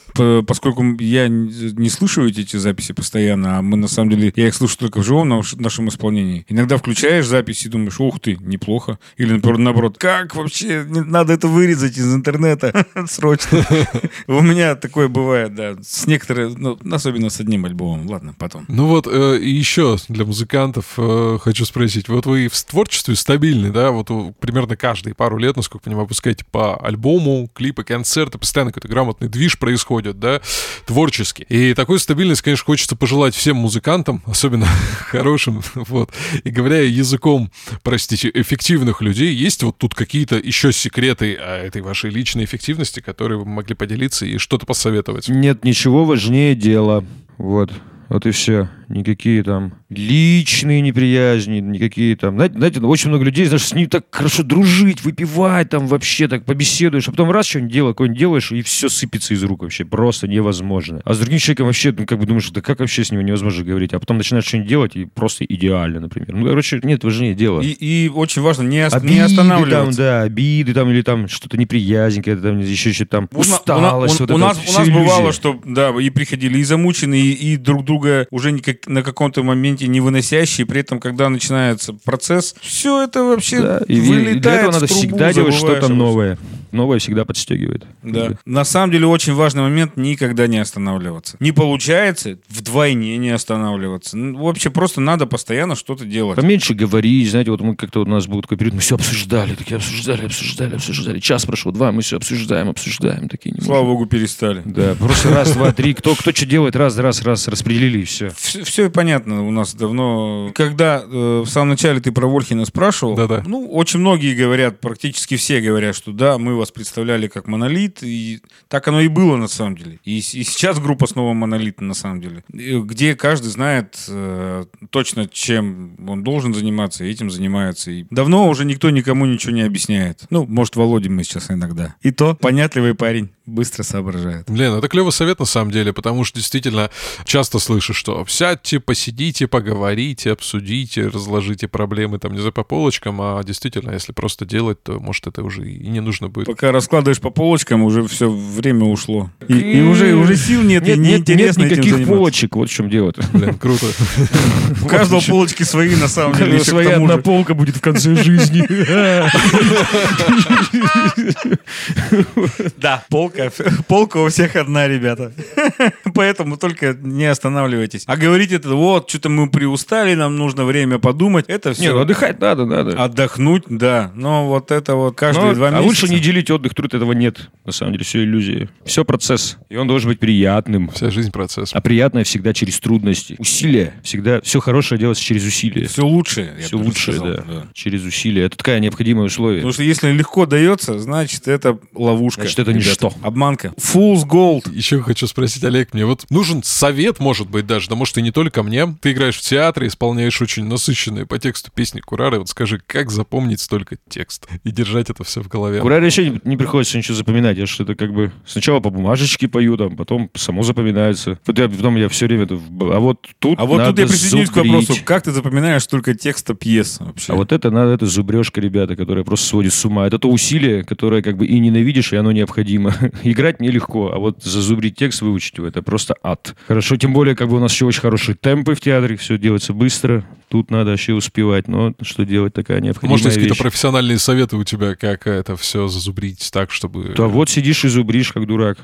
поскольку я не слышу эти записи постоянно, а мы на самом деле, я их слушаю только в живом наш- нашем исполнении. Иногда включаешь запись и думаешь, ух ты, неплохо. Или, например, наоборот, как вообще, не- надо это вырезать из интернета срочно. У меня такое бывает, да, с некоторыми, ну, особенно с одним альбомом. Ладно, потом. Ну вот, э, и еще для музыкантов э, хочу спросить. Вот вы в творчестве стабильны, да? Вот э, примерно каждые пару лет, насколько я понимаю, выпускаете по альбому, клипы, концерты, постоянно какой-то грамотный движ происходит, да, творческий. И такую стабильность, конечно, хочется пожелать всем музыкантам, особенно хорошим, вот. И говоря языком, простите, эффективных людей, есть вот тут какие-то еще секреты а, этой вашей личной эффективности, которые вы могли поделиться и что-то посоветовать? Нет ничего важнее дела. Вот. Вот и все. Никакие там личные неприязни, никакие там... Знаете, знаете, ну, очень много людей, знаешь, с ними так хорошо дружить, выпивать, там вообще так побеседуешь, а потом раз что-нибудь делаешь, какое-нибудь делаешь, и все сыпется из рук вообще. Просто невозможно. А с другим человеком вообще, ну, как бы думаешь, да как вообще с него невозможно говорить? А потом начинаешь что-нибудь делать, и просто идеально, например. Ну, короче, нет важнее дела. И, и очень важно не, ос- Обиды не там, останавливаться. да, обиды там, или там что-то неприязнь, какая-то там, еще что-то там, У на- у усталость. у- вот у это нас, у нас бывало, что да, и приходили и замученные, и, и друг друга уже никак, на каком-то моменте не выносящие. При этом, когда начинается процесс, все это вообще Да, и, и вылетает для этого надо всегда делать что-то новое. Новое всегда подстегивает. Да. На самом деле очень важный момент никогда не останавливаться. Не получается, вдвойне не останавливаться. Ну, Вообще просто надо постоянно что-то делать. Поменьше говорить, знаете, вот мы как-то вот у нас был такой период, мы все обсуждали, такие обсуждали, обсуждали, обсуждали. Час прошел, два, мы все обсуждаем, обсуждаем, такие не Слава можем. богу, перестали. Да, просто раз, два, три, кто, кто что делает, раз, раз, раз, распределили и все. Все, понятно у нас давно. Когда э, в самом начале ты про Вольхина спрашивал, Да-да. ну, очень многие говорят, практически все говорят, что да, мы вас представляли как монолит, и так оно и было на самом деле. И, и сейчас группа снова монолит на самом деле. Где каждый знает э, точно, чем он должен заниматься, и этим занимается. И давно уже никто никому ничего не объясняет. Ну, может, Володя мы сейчас иногда. И то понятливый парень, быстро соображает. Блин, это клевый совет на самом деле, потому что действительно часто слышу, что сядьте, посидите, поговорите, обсудите, разложите проблемы там не за по полочкам, а действительно, если просто делать, то может это уже и не нужно будет. Пока раскладываешь по полочкам, уже все время ушло. И, и уже, уже сил нет, Нет, и нет, нет неинтересно этим никаких заниматься. полочек, вот в чем дело. Блин, круто. У каждого полочки свои, на самом деле. Своя одна полка будет в конце жизни. Да, полка полка. Полка у всех одна, ребята. Поэтому только не останавливайтесь. А говорить это, вот, что-то мы приустали, нам нужно время подумать, это все... Не, ну отдыхать надо, надо. Отдохнуть, да. Но вот это вот каждые Но- два а месяца... лучше не делить отдых, труд, этого нет. На самом деле, все иллюзии. Все процесс. И он должен быть приятным. Вся жизнь процесс. А приятное всегда через трудности. Усилия. Всегда все хорошее делается через усилия. Все лучше. я Все бы лучше, сказал, да. Через усилия. Это такое необходимое условие. Потому что если легко дается, значит, это ловушка. Значит, это ничто. Обманка. Fool's gold. Еще хочу спросить, Олег, мне вот нужен совет, может быть, даже, да может и не только мне. Ты играешь в театре, исполняешь очень насыщенные по тексту песни Курары. Вот скажи, как запомнить столько текст и держать это все в голове? Кураре вообще не, не приходится ничего запоминать. Я что-то как бы сначала по бумажечке пою, там, потом само запоминается. Вот я- потом я все время... это в- А вот тут А вот надо тут я присоединюсь к зубрить. вопросу, как ты запоминаешь столько текста пьес вообще? А вот это надо, это зубрежка, ребята, которая просто сводит с ума. Это то усилие, которое как бы и ненавидишь, и оно необходимо. Играть мне легко, а вот зазубрить текст, выучить его, это просто ад. Хорошо, тем более, как бы у нас еще очень хорошие темпы в театре, все делается быстро. Тут надо вообще успевать, но что делать, такая необходимая Может, есть какие-то профессиональные советы у тебя, как это все зазубрить так, чтобы... Да вот сидишь и зубришь, как дурак.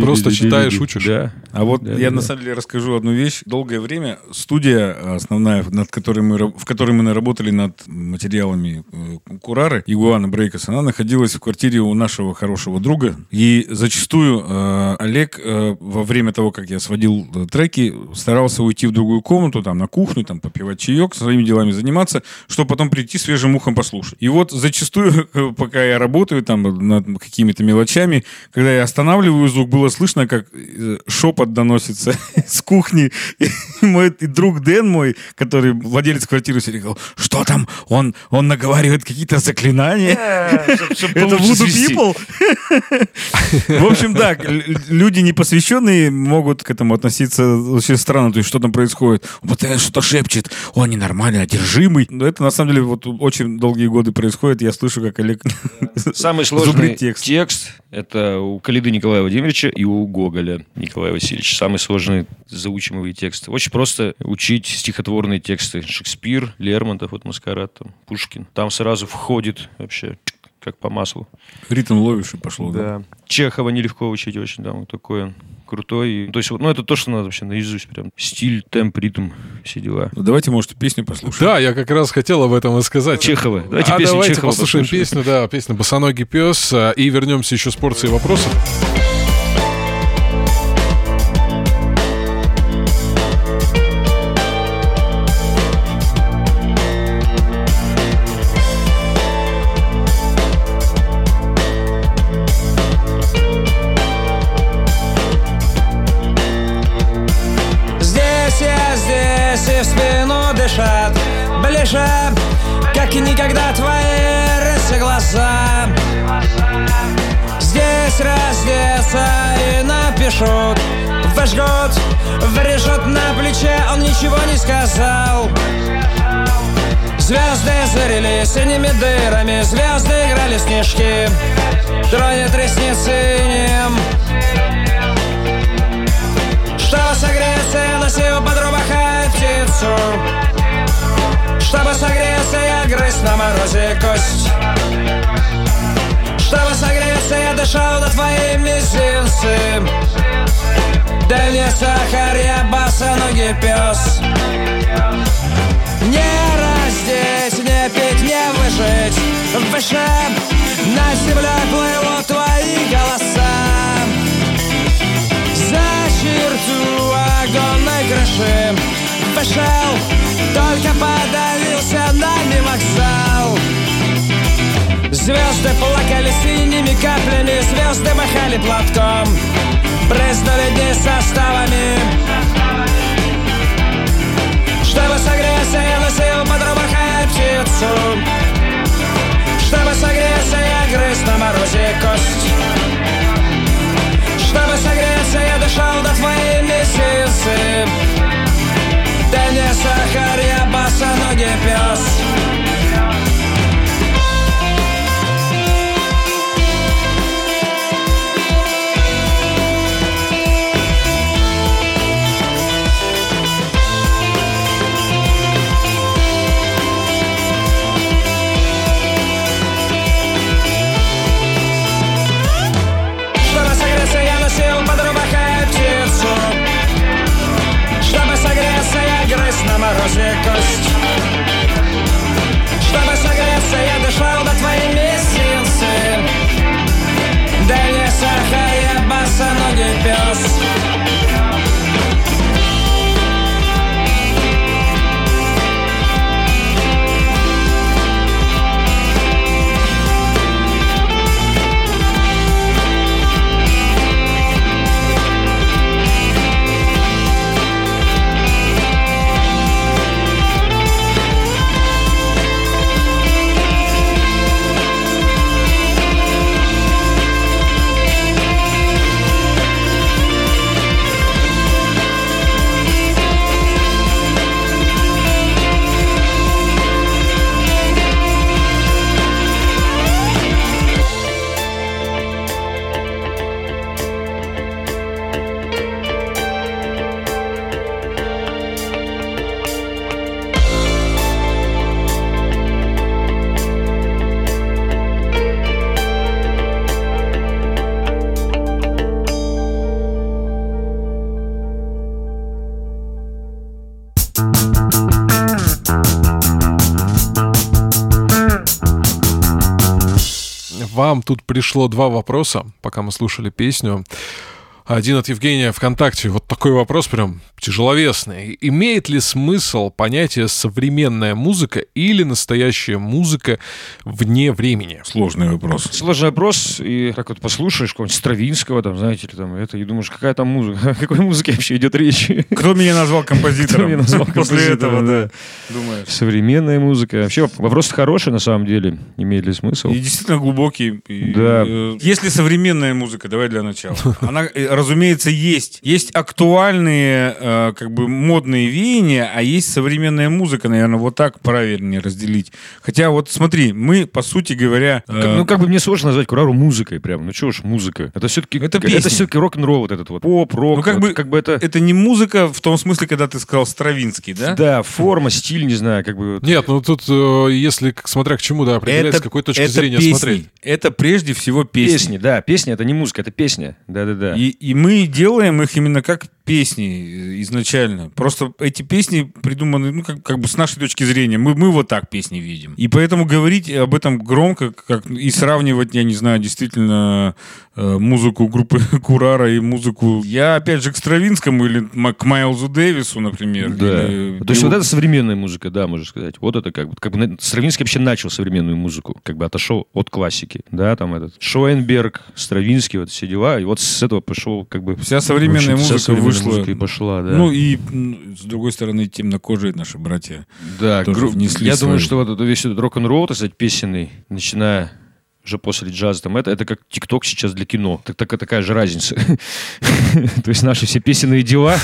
Просто читаешь, учишь? Да. А вот Да, я да, на самом деле расскажу одну вещь. Долгое время студия основная, над которой мы, в которой мы работали над материалами э, Курары, Игуана Брейкос, она находилась в квартире у нашего хорошего друга. И зачастую э, Олег э, во время того, как я сводил э, треки, старался уйти в другую комнату, там, на кухню, там, попивать чаек, своими делами заниматься, чтобы потом прийти свежим ухом послушать. И вот зачастую, э, пока я работаю там над какими-то мелочами, когда я останавливаю звук, было слышно, как э, шепот доносится с кухни. И мой и друг Дэн мой, который владелец квартиры, говорил, что там? Он, он наговаривает какие-то заклинания. Это Voodoo People? В общем, да, люди непосвященные могут к этому относиться очень странно. То есть, что там происходит? Он постоянно что-то шепчет. Он ненормальный, одержимый. Но это, на самом деле, вот очень долгие годы происходит. Я слышу, как Олег Самый сложный текст. текст. это у Калиды Николая Владимировича и у Гоголя Николая Васильевича. Самый сложный заучимый текст. Очень просто учить стихотворные тексты. Шекспир, Лермонтов, вот Маскарад, там, Пушкин. Там сразу входит вообще как по маслу. Ритм ловишь и пошло. да? Да. Чехова нелегко учить очень, там вот такой он крутой. То есть, вот, ну, это то, что надо вообще наизусть прям. Стиль, темп, ритм, все дела. Ну, Давайте, может, песню послушаем. Да, я как раз хотел об этом и сказать. Чехова. Давайте а песню давайте Чехова послушаем послушаем. песню, да, песню «Босоногий пес», а, и вернемся еще с порцией вопросов. Напишут Вожгут, врежут на плече Он ничего не сказал. Звезды зарели синими дырами Звезды играли в снежки. Тронет ресницы ним. Чтобы согреться, я носил под рубахой птицу. Чтобы согреться, я грыз на морозе кость Чтобы согреться, я дышал на твои мизинцы. Да не сахар, я босоногий пес. Не раздеть, не пить, не выжить. Выше на земле плывут твои голоса. За черту огонной крыши Вышел, только подавился нами вокзал Звезды плакали синими каплями Звезды махали платком. Брызнули дни составами. Чтобы согреться, я носил под птицу. Чтобы согреться, я грыз на морозе кость. Чтобы согреться, я дышал до твоей месяцы Да не сахар, я босоногий пес może kości вам тут пришло два вопроса, пока мы слушали песню. Один от Евгения ВКонтакте. Вот такой вопрос прям тяжеловесный. Имеет ли смысл понятие современная музыка или настоящая музыка вне времени? Сложный вопрос. Сложный вопрос, и так вот послушаешь какого-нибудь Стравинского, там, знаете ли, там, это, и думаешь, какая там музыка, о какой музыке вообще идет речь? Кто меня назвал Кто композитором? меня назвал После композитором, этого, да. Думаешь. Современная музыка. Вообще вопрос хороший, на самом деле. Имеет ли смысл? И действительно глубокий. Да. э, Если современная музыка, давай для начала. Она, э, разумеется, есть. Есть актуальные, э, как бы модные веяния, а есть современная музыка, наверное, вот так правильнее разделить. Хотя вот смотри, мы, по сути говоря... э, Как- ну, как бы мне сложно назвать Курару музыкой прям. Ну, чего ж музыка? Это все-таки... Это Это песни. все-таки рок-н-ролл вот этот вот. Поп, рок. Ну, как вот, бы- как бы это... это не музыка в том смысле, когда ты сказал Стравинский, да? Да, форма, стиль, не знаю, как бы... вот. Нет, ну тут, э, если, смотря к чему, да, определяется, с какой точки это зрения песни. смотреть. Это прежде всего Песни. песни. да, песня это не музыка, это песня. Да-да-да. И, и мы делаем их именно как песни э, изначально. Просто эти песни придуманы, ну, как, как бы с нашей точки зрения. Мы, мы вот так песни видим. И поэтому говорить об этом громко как, и сравнивать, я не знаю, действительно э, музыку группы Курара и музыку... Я, опять же, к Стравинскому или к Майлзу Дэвису, например. Да. или- То есть вот это современная музыка, да, можно сказать. Вот это как бы, как бы Стравинский вообще начал современную музыку, как бы отошел от классики, да, там этот Шоенберг, Стравинский, вот все дела, и вот с этого пошел как бы Вся современная общем, вся музыка современная музыка и пошла, да. Ну и, с другой стороны, темнокожие наши братья. да, тоже гру- внесли я думаю, свои. что вот этот весь этот рок-н-ролл, так сказать, песенный, начиная уже после джаза, там, это, это как ТикТок сейчас для кино. Так, так, такая же разница. То есть наши все песенные дела,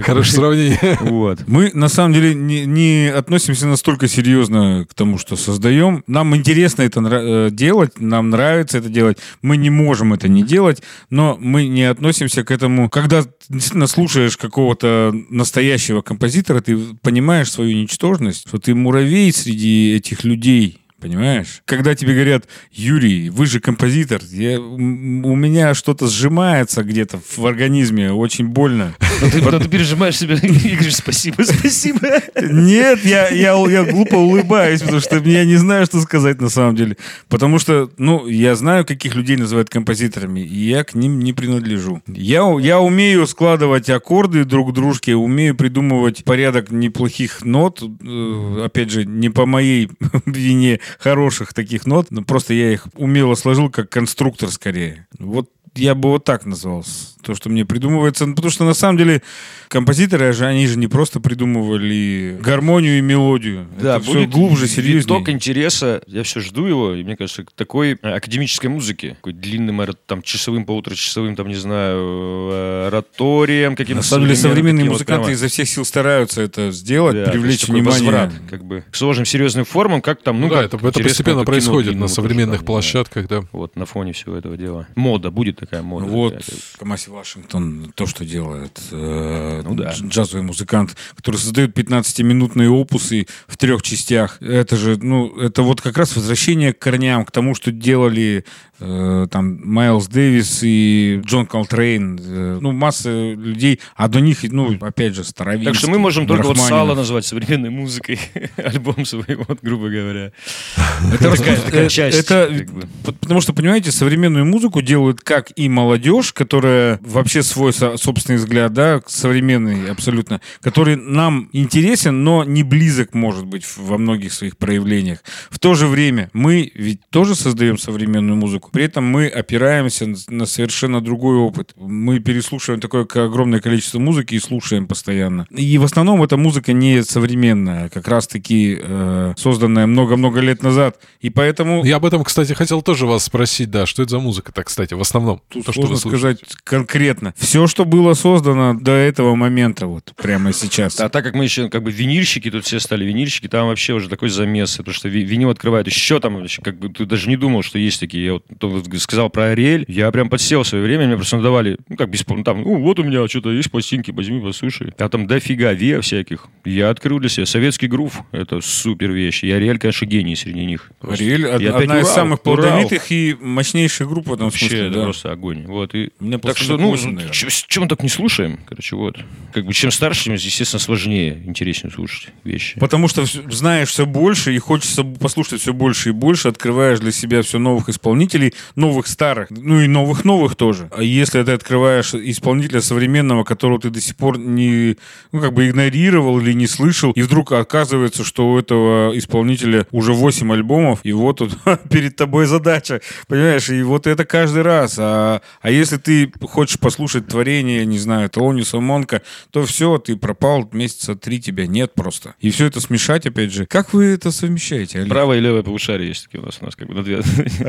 Хорошее сравнение. вот. Мы, на самом деле, не, не относимся настолько серьезно к тому, что создаем. Нам интересно это э, делать, нам нравится это делать. Мы не можем это не делать, но мы не относимся к этому. Когда действительно слушаешь какого-то настоящего композитора, ты понимаешь свою ничтожность, что ты муравей среди этих людей. Понимаешь? Когда тебе говорят, Юрий, вы же композитор, я- у меня что-то сжимается где-то в организме, очень больно. Но ты, но ты пережимаешь себя и говоришь спасибо, спасибо. Нет, я, я, я глупо улыбаюсь, потому что я не знаю, что сказать на самом деле. Потому что, ну, я знаю, каких людей называют композиторами, и я к ним не принадлежу. Я, я умею складывать аккорды друг к дружке, умею придумывать порядок неплохих нот, э, опять же, не по моей вине хороших таких нот, но просто я их умело сложил как конструктор скорее. Вот я бы вот так назвал с- то, что мне придумывается. Ну, Потому что на самом деле композиторы же, они же не просто придумывали гармонию и мелодию. Да, Это все будет глубже, серьезнее. виток интереса. Я все жду его, и мне кажется, к такой академической музыки, такой длинным, там, часовым, полуторачасовым, там, не знаю, э, ораторием каким-то. На самом деле современные вот музыканты прямо. изо всех сил стараются это сделать, Да, привлечь внимание. возврат, как бы, к сложным серьезным формам, как там, ну, Ну да, как это, это постепенно как кино происходит длинному на современных там, площадках, да. Вот, на фоне всего этого дела. Мода, будет такая мода. Вот такая. Камаси Вашингтон, то, что делает э, Ну да. дж- джазовый музыкант, который создает 15-минутные опусы в трех частях. Это же, ну, это вот как раз возвращение к корням, к тому, что делали там Майлз Дэвис и Джон Колтрейн. э, ну, масса людей, а до них, ну, опять же, Старовинский. Так что мы можем только вот. Сало назвать современной музыкой. Альбом свой, вот, грубо говоря. Это, такая- такая э, часть, это- как бы. потому что, понимаете, современную музыку делают как и молодежь, которая вообще свой со- собственный взгляд, да, современный абсолютно, который нам интересен, но не близок, может быть, во многих своих проявлениях. В то же время мы ведь тоже создаем современную музыку, при этом мы опираемся на- совершенно другой опыт. Мы переслушиваем такое огромное количество музыки и слушаем постоянно. И в основном эта музыка не современная, а как раз-таки э, созданная много-много лет назад. И поэтому Я об этом, кстати, хотел тоже вас спросить, да, что это за музыка-то, кстати, в основном? Тут то, что сложно слушаете. сказать конкретно. Все, что было создано до этого момента, вот прямо сейчас. А так как мы еще как бы винильщики, тут все стали винильщики, там вообще уже такой замес, потому что ви- винил открывает еще там, вообще, как бы ты даже не думал, что есть такие. Я вот сказал про Ариэль, я прям подсел в свое время, мне просто надавали, ну, как бесплатно, там, ну, вот у меня что-то есть пластинки, возьми, послушай. А там дофига вея всяких. Я открыл для себя советский грув, это супер вещь. И Ариэль, конечно, гений среди них. Просто. Ариэль И опять одна из Урал, самых плодовитых и мощнейших групп в этом Вообще, смысле. это да. просто огонь. Вот, и меня так что, ну, ч- чем мы так не слушаем, короче, вот. Как бы чем старше, тем, естественно, сложнее, интереснее слушать вещи. Потому что знаешь все больше и хочется послушать все больше и больше, открываешь для себя все новых исполнителей, новых старых, ну и новых новых тоже. А если ты открываешь исполнителя современного, которого ты до сих пор не, ну как бы игнорировал или не слышал, и вдруг оказывается, что у этого исполнителя уже 8 альбомов, и вот тут перед тобой задача, понимаешь, и вот это каждый раз. А, а если ты хочешь послушать творение, не знаю, Толониуса Монка, то все, ты пропал месяца три, тебя нет просто. И все это смешать, опять же. Как вы это совмещаете, Олег? Правое и левое полушарие есть такие у нас, у нас как бы на две.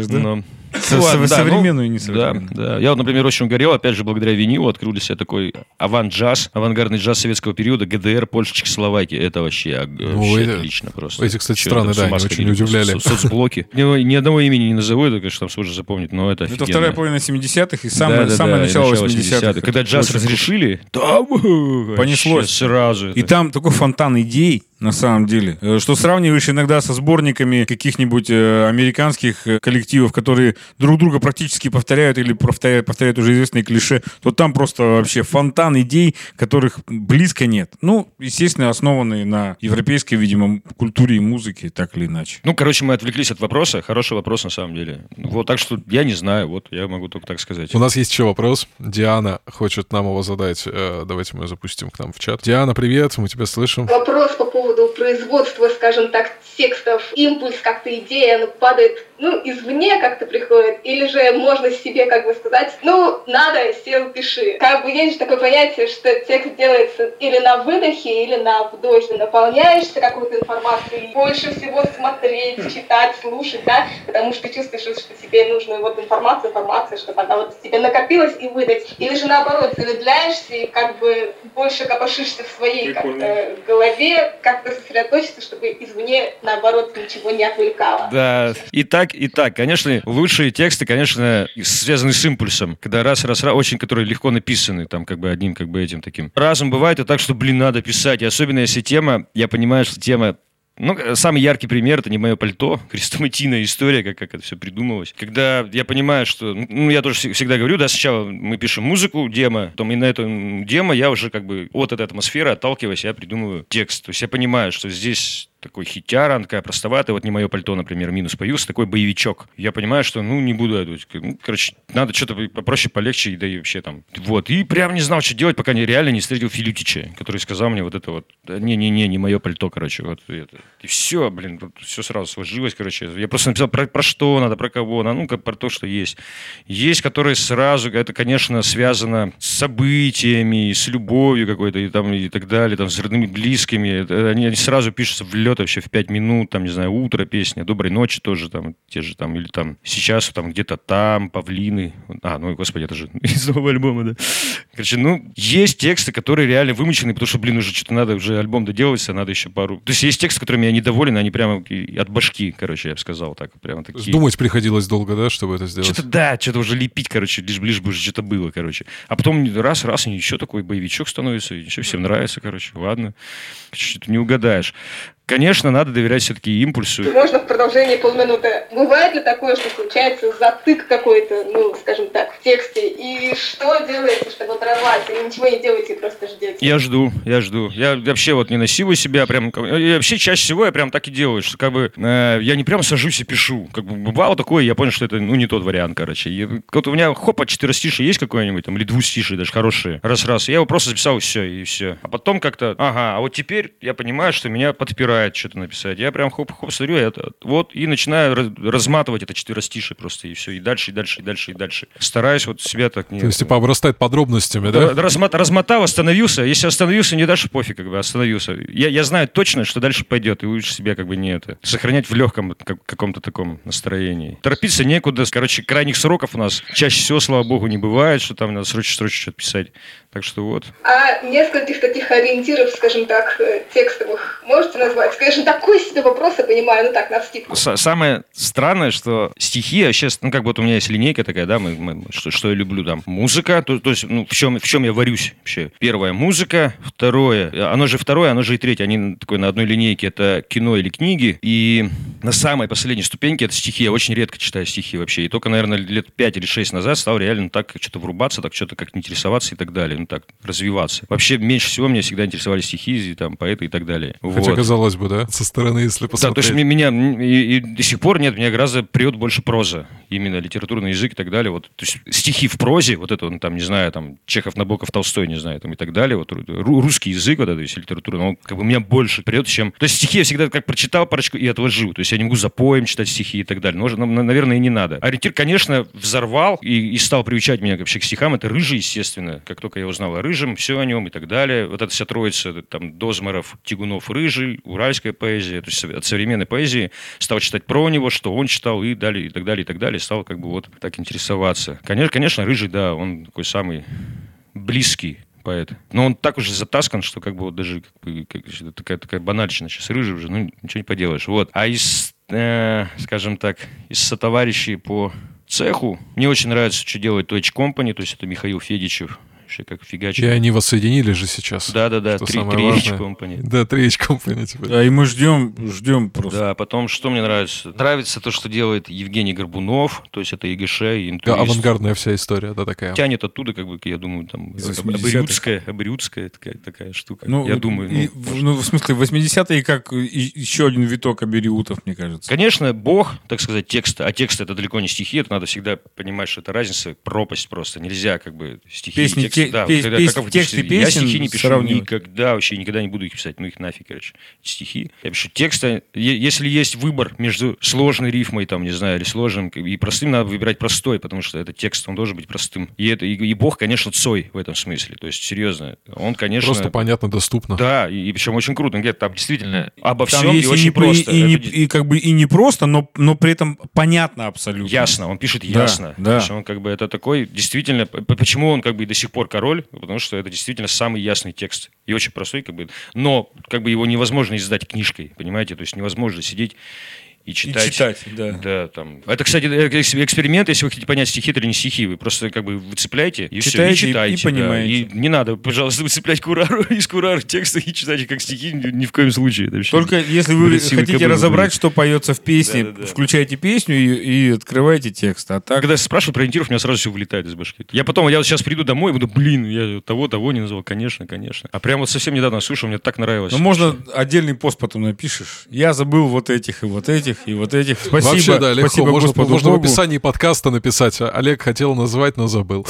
Разбрасываешь, да? Но- Ну ладно, со- да, современную и ну, несовременную. Да, да. Я вот, например, очень угорел, опять же, благодаря винилу открыл для себя такой авант-джаз, авангардный джаз советского периода, ГДР, Польша, Чехословакия. Это вообще, ог- Ну, вообще эти- отлично просто. эти, кстати, страны, с да, они очень удивляли. со- Соцблоки. Ни, ни одного имени не назову, это, конечно, там сложно запомнить, но это Это офигенно. вторая половина 70-х и самое, Да, да, самое да, и начало начало 80-х. Когда Это джаз очень разрешили, там э, Понеслось. сразу. И это. там такой фонтан идей, на самом деле, э, что сравниваешь иногда со сборниками каких-нибудь э, американских э, коллективов, которые друг друга практически повторяют или повторяют, повторяют уже известные клише, то там просто вообще фонтан идей, которых близко нет. Ну, естественно, основанные на европейской, видимо, культуре и музыке, так или иначе. Ну, короче, мы отвлеклись от вопроса. Хороший вопрос, на самом деле. Вот, так что я не знаю, вот, я могу только так сказать. У нас есть еще вопрос. Диана хочет нам его задать. Давайте мы запустим к нам в чат. Диана, привет, мы тебя слышим. Вопрос по поводу производства, скажем так, текстов. Импульс, как-то идея, она падает, ну, извне как-то приходит, или же можно себе как бы сказать, ну, надо, сел, пиши. Как бы есть такое понятие, что текст делается или на выдохе, или на вдохе. Наполняешься какой-то информацией, больше всего смотреть, читать, слушать, да, потому что чувствуешь, что тебе нужна вот информация, информация, чтобы она вот тебе накопилась и выдать. Или же наоборот, замедляешься и как бы больше копошишься в своей как-то голове, как-то сосредоточиться, чтобы извне, наоборот, ничего не отвлекало. Да, и так, и так. Конечно, лучшие тексты, конечно, связаны с импульсом. Когда раз, раз, раз, очень, которые легко написаны, там, как бы одним, как бы этим таким. Разом бывает и так, что, блин, надо писать. И особенно, если тема, я понимаю, что тема ну, э, самый яркий пример это не мое пальто, хрестоматийная история, как, как это все придумалось. Когда я понимаю, что, ну, я тоже вс- всегда говорю, да, сначала мы пишем музыку, демо, потом и на эту демо я уже как бы от этой атмосферы отталкиваясь, я придумываю текст. То есть я понимаю, что здесь такой хитяра, она такая простоватая, вот не мое пальто, например, минус появился, такой боевичок. Я понимаю, что, ну, не буду это, ну, короче, надо что-то попроще, полегче, да и вообще там. Вот, и прям не знал, что делать, пока не, реально не встретил Филютича, который сказал мне вот это вот, «Да не-не-не, не мое пальто, короче, вот это. И все, блин, все сразу сложилось, короче. Я просто написал про, про что надо, про кого надо, ну, как про то, что есть. Есть, которые сразу, это, конечно, связано с событиями, с любовью какой-то, и там, и так далее, там, с родными, близкими. Они, они сразу пишутся в лед вообще в пять минут, там, не знаю, утро песня, доброй ночи тоже, там, те же там, или там, сейчас там где-то там, павлины. А, ну, господи, это же из нового альбома, да. Короче, ну, есть тексты, которые реально вымучены, потому что, блин, уже что-то надо, уже альбом доделывать, а надо еще пару... То есть есть тексты, которыми я недоволен, они прямо от башки, короче, я бы сказал так, прямо такие. Думать приходилось долго, да, чтобы это сделать? Что-то да, что-то уже лепить, короче, лишь лишь бы уже что-то было, короче. А потом раз-раз, и еще такой боевичок становится, и еще всем нравится, короче, ладно. Что-то не угадаешь. Конечно, надо доверять все-таки импульсу. Можно в продолжении полминуты. Бывает ли такое, что случается затык какой-то, ну, скажем так, в тексте? И что делаете, чтобы оторвать? Или ничего не делаете, просто ждете? Я жду, я жду. Я вообще вот не насилую себя, прям... И вообще чаще всего я прям так и делаю, что как бы э, я не прям сажусь и пишу. Как бы бывало такое, я понял, что это, ну, не тот вариант, короче. И вот у меня, хопа, четверостишие есть какое-нибудь, там, или двустишие даже хорошие. Раз-раз. Я его просто записал, и все, и все. А потом как-то, ага, а вот теперь я понимаю, что меня подпирает что-то написать. Я прям хоп-хоп смотрю, это, вот, и начинаю раз- разматывать это четверостишие просто, и все, и дальше, и дальше, и дальше, и дальше. Стараюсь вот себя так не... То есть, типа, обрастает подробностями, да? Да, размо- размотал, остановился. Если остановился, не дальше пофиг, как бы остановился. Я, я знаю точно, что дальше пойдет, и лучше себя как бы не это. Сохранять в легком как- каком-то таком настроении. Торопиться некуда. Короче, крайних сроков у нас чаще всего, слава богу, не бывает, что там надо срочно-срочно что-то писать. Так что вот. А нескольких таких ориентиров, скажем так, э, текстовых можете назвать? Так такой себе вопрос, я понимаю, ну так, на вскидку. Самое странное, что стихи, а сейчас, ну, как вот у меня есть линейка такая, да, мы, мы- что, что я люблю там. Музыка, то, то есть, ну, в чем, в чем я варюсь вообще. Первое, музыка. Второе, оно же второе, оно же и третье. Они такой на одной линейке, это кино или книги. И на самой последней ступеньке это стихи. Я очень редко читаю стихи вообще. И только, наверное, лет 5 или 6 назад стал реально так что-то врубаться, так что-то как-то интересоваться и так далее. Ну, так, развиваться. Вообще, меньше всего меня всегда интересовали стихи, и, там, поэты и так далее. Хотя, Вот. казалось бы, да, со стороны, если Да, то посмотреть. есть меня и, и до сих пор нет, меня гораздо прет больше проза, именно литературный язык и так далее. Вот, то есть стихи в прозе, вот это, он там, не знаю, там, Чехов, Набоков, Толстой, не знаю, там и так далее, вот ру- русский язык, вот это, то есть литература, он как бы меня больше прет, чем... То есть стихи я всегда как прочитал парочку и отложил, то есть я не могу за поем читать стихи и так далее, но, наверное, и не надо. Ориентир, конечно, взорвал и, и стал приучать меня вообще к стихам, это Рыжий, естественно, как только я узнал о Рыжем, все о нем и так далее, вот эта вся троица, там, Дозмаров, Тигунов, Рыжий, уральская поэзия, то есть от современной поэзии стал читать про него, что он читал и далее, и так далее, и так далее, стал как бы вот так интересоваться. Конечно, конечно, Рыжий, да, он такой самый близкий поэт. Но он так уже затаскан, что как бы вот даже как бы, как- такая, такая банальщина сейчас рыжий уже, ну ничего не поделаешь. Вот. А из, э, скажем так, из сотоварищей по цеху мне очень нравится, что делает Точь Company, то есть это Михаил Федичев, вообще как фигачит. И они воссоединили же сейчас. Да-да-да, три, три важное. Company. Да, три H-Company теперь. Да, и мы ждем, ждем просто. Да, потом, что мне нравится? Нравится то, что делает Евгений Горбунов, то есть это ЕГШ и Да, интуист. авангардная вся история, да, такая. Тянет оттуда, как бы, я думаю, там, Из это 80-х. абориутская, абориутская такая, такая штука. Ну, я думаю, и ну, в- может. ну, в смысле, 80-е как и- еще один виток абериутов, мне кажется. Конечно, Бог, так сказать, текста, а текст это далеко не стихи, это надо всегда понимать, что это разница, пропасть просто. Нельзя как бы стихи Песни, и тексты. Те- да, пес- когда- пес- как тексты пишете, Я песен стихи не пишу сравнивать. никогда, вообще никогда не буду их писать, ну их нафиг, короче, стихи. Я пишу тексты, если есть выбор между сложной рифмой, там, не знаю, или сложным и простым, надо выбирать простой, потому что этот текст, он должен быть простым. И, это, и, и Бог, конечно, Цой в этом смысле, то есть, серьезно, он, конечно... Просто понятно, доступно. Да, и, причем очень круто. Говорит, там действительно обо Там всем и и, очень не, просто. и, и Это и как бы и не просто, но, но при этом понятно абсолютно. Ясно, он пишет Да, ясно. да. То есть он как бы это такой, действительно, почему он как бы и до сих пор король? Потому что это действительно самый ясный текст. И очень простой, как бы. Но как бы его невозможно издать книжкой, понимаете? То есть невозможно сидеть и И читать. читать, да. Да, там. Это, кстати, э, экс- эксперимент, если вы хотите понять, стихи это или не стихи. Вы просто как бы выцепляете и все, и Читаете и- и читаете. да. понимаете. И не надо, пожалуйста, выцеплять курару из курару текста и читать как стихи ни, в коем случае. Это вообще- Только если вы хотите кобылы, разобрать, что поется в песне, Да-да-да. включайте песню и, и открывайте текст. А так Когда спрашивают про ориентиров, у меня сразу все вылетает из башки. Я потом, я сейчас приду домой и буду, блин, я того, того не назвал. Конечно, конечно. А прямо вот совсем недавно слушал, мне так нравилось. Ну, можно отдельный пост потом напишешь. Я забыл вот этих и вот этих и вот этих. Спасибо. Вообще, да, легко. Спасибо можно Господу можно в описании подкаста написать. а Олег хотел назвать, но забыл.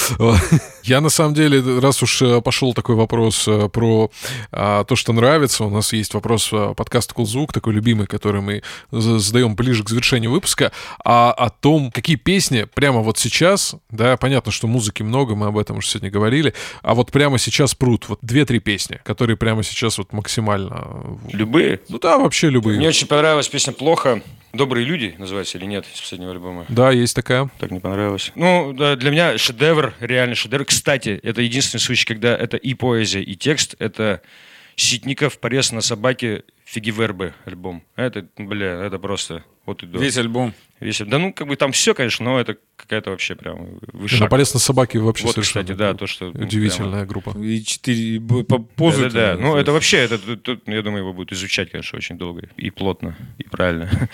Я, на самом деле, раз уж э, пошел такой вопрос э, про а, то, что нравится, у нас есть вопрос э, подкаста «Кулзвук», такой любимый, который мы за- задаем ближе к завершению выпуска, а о том, какие песни прямо вот сейчас, да, понятно, что музыки много, мы об этом уже сегодня говорили, а вот прямо сейчас прут вот две-три песни, которые прямо сейчас вот максимально... Любые. Ну да, вообще любые. Мне очень понравилась песня «Плохо». «Добрые люди» называется или нет из последнего альбома? Да, есть такая. Так не понравилось. Ну, да, для меня шедевр, реально шедевр. Кстати, это единственный случай, когда это и поэзия, и текст. Это Ситников «Порез на собаке» Фигивербы альбом. Это, бля, это просто вот и до. Весь альбом. Весь- Да ну, как бы там все, конечно, но это какая-то вообще прям выше. На полез на собаки вообще Вот, совершенно кстати, да, то, что... ну, удивительная группа. И четыре позы. Да, да, да. Ну, это вообще, это, тут, я думаю, его будут изучать, конечно, очень долго. И плотно, и правильно.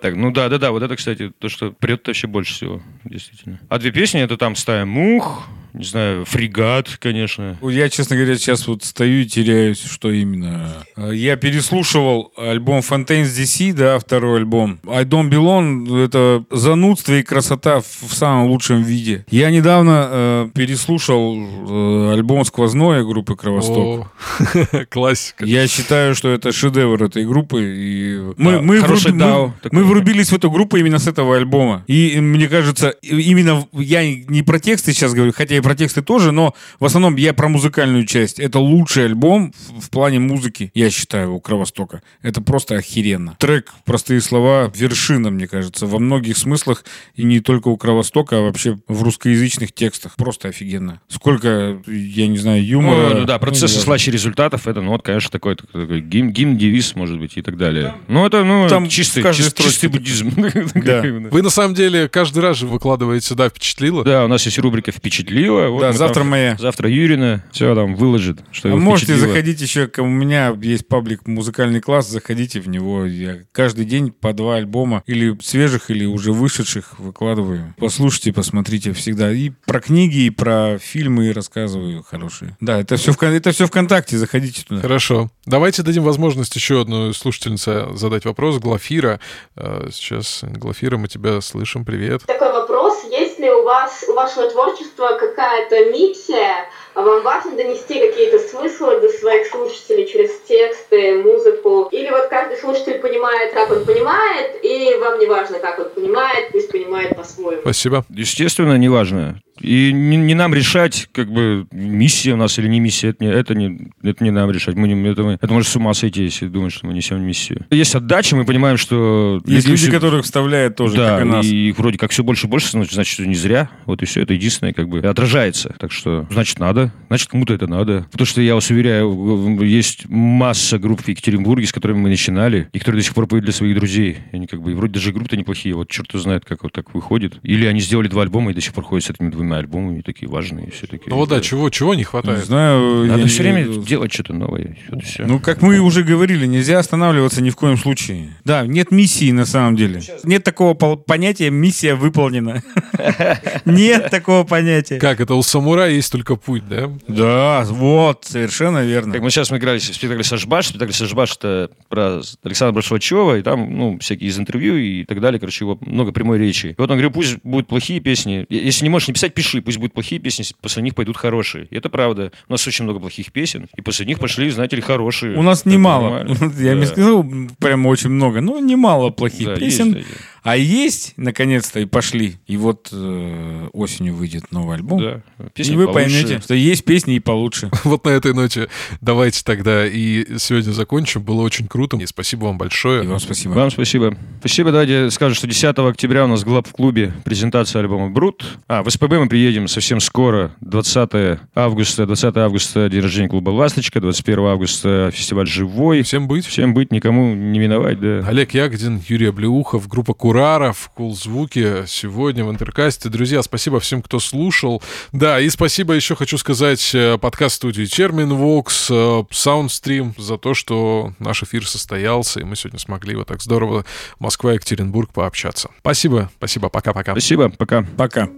Так, ну да, да, да, вот это, кстати, то, что прет вообще больше всего, действительно. А две песни, это там «Стая мух», не знаю, «Фрегат», конечно. Я, честно говоря, сейчас вот стою и теряюсь, что именно. Я переслушивал альбом Fontaines DC, да, второй альбом. I Don't Belong — это занудство и красота в самом лучшем виде. Я недавно э, переслушал э, альбом «Сквозное» группы «Кровосток». О, Классика. Я считаю, что это шедевр этой группы. И мы, Да, мы, DAO мы- мы врубились в эту группу именно с этого альбома. И мне кажется, именно я не про тексты сейчас говорю, хотя и про тексты тоже, но в основном я про музыкальную часть. Это лучший альбом в, в плане музыки, я считаю, у Кровостока. Это просто охеренно. Трек «Простые слова» вершина, мне кажется, во многих смыслах, и не только у Кровостока, а вообще в русскоязычных текстах. Просто офигенно. Сколько, я не знаю, юмора. Ну, ну да, процесс ну, сдачи результатов, это, ну, вот, конечно, такой, такой гимн, гимн, девиз, может быть, и так далее. Ну, это, ну, Там чистый, чистый такое. буддизм. Да. Вы на самом деле каждый раз же выкладываете, да, впечатлило? Да, у нас есть рубрика «Впечатлило». Вот Да, мы завтра там- моя. Завтра Юрина все там выложит, что А его можете впечатлило. заходить еще, у меня есть паблик «Музыкальный класс», заходите в него. Я каждый день по два альбома, или свежих, или уже вышедших выкладываю. Послушайте, посмотрите всегда. И про книги, и про фильмы рассказываю хорошие. Да, это все, это все ВКонтакте, заходите туда. Хорошо. Давайте дадим возможность еще одной слушательнице задать вопрос. Глафира. Э, Сейчас, Глафира, мы тебя слышим. Привет. Такой вопрос, есть ли у вас, у вашего творчества какая-то миссия, вам важно донести какие-то смыслы до своих слушателей через тексты, музыку, или вот каждый слушатель понимает, как он понимает, и вам не важно, как он понимает, пусть понимает по-своему. Спасибо. Естественно, неважно. И не, не нам решать, как бы, миссия у нас или не миссия, это не, это не, это не нам решать. Мы не, это, мы, это может с ума сойти, если думать, что мы несем миссию. Есть отдача, мы понимаем, что... Есть люди, всё- которых вставляют тоже, да, как и нас. и их вроде как все больше и больше, значит, значит, не зря. Вот и все, это единственное, как бы, отражается. Так что, значит, надо, значит, кому-то это надо. Потому что, я вас уверяю, есть масса групп в Екатеринбурге, с которыми мы начинали, и которые до сих пор поют для своих друзей. И Они как бы, и вроде даже группы-то неплохие, вот черт знает, как вот так выходит. Или они сделали два альбома и до сих пор ходят с этими двумя альбомами, такие важные, и все такие. Ну вот да, чего, чего не Не хватает? знаю. Надо я все не- время делать что-то новое. Вот и всё. Ну, как мы уже говорили, нельзя останавливаться ни в коем случае. Да, нет миссии на самом деле. Нет такого понятия «миссия выполнена». Нет такого понятия. Как это у самурая есть только путь, да? Да, вот, совершенно верно. Как мы сейчас мы играли в спектакле «Сашбаш». Спектакль «Сашбаш» — это про Александра Большевачева, и там, ну, всякие из интервью и так далее. Короче, его много прямой речи. И вот он говорит, пусть будут плохие песни. Если не можешь не писать, пиши. Пусть будут плохие песни, после них пойдут хорошие. И это правда. У нас очень много плохих песен, и после них пошли, знаете ли, хорошие. У нас немало. нормально. Я не Да. сказал прям очень много, но немало плохих Да, песен. есть, да, А есть, наконец-то, и пошли. И вот э, осенью выйдет новый альбом. да. И Песни вы получше. поймете, что есть песни и получше. Вот на этой ноте давайте тогда и сегодня закончим. Было очень круто. И спасибо вам большое. И вам спасибо. Вам спасибо. Спасибо, давайте скажу, что 10 октября у нас глав в клубе презентация альбома «Брут». А, в СПБ мы приедем совсем скоро, 20 августа. 20 августа день рождения клуба «Ласточка», 21 августа фестиваль «Живой». Всем быть. Всем быть, никому не миновать, да. Олег Ягодин, Юрий Облеухов, группа Кураров, Кул Звуки сегодня в Интеркасте. Друзья, спасибо всем, кто слушал. Да, и спасибо еще хочу сказать э, подкаст-студии Терминвокс, э, Саундстрим за то, что наш эфир состоялся, и мы сегодня смогли вот так здорово Москва и Екатеринбург пообщаться. Спасибо, спасибо, пока-пока. Спасибо, пока. Пока.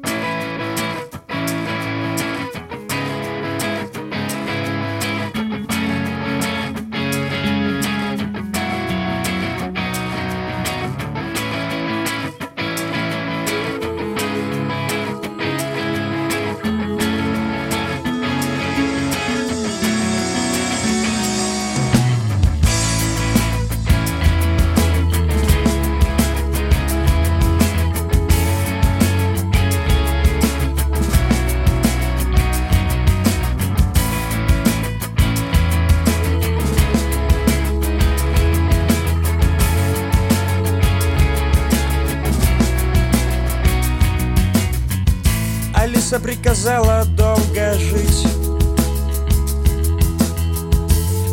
Алиса приказала долго жить.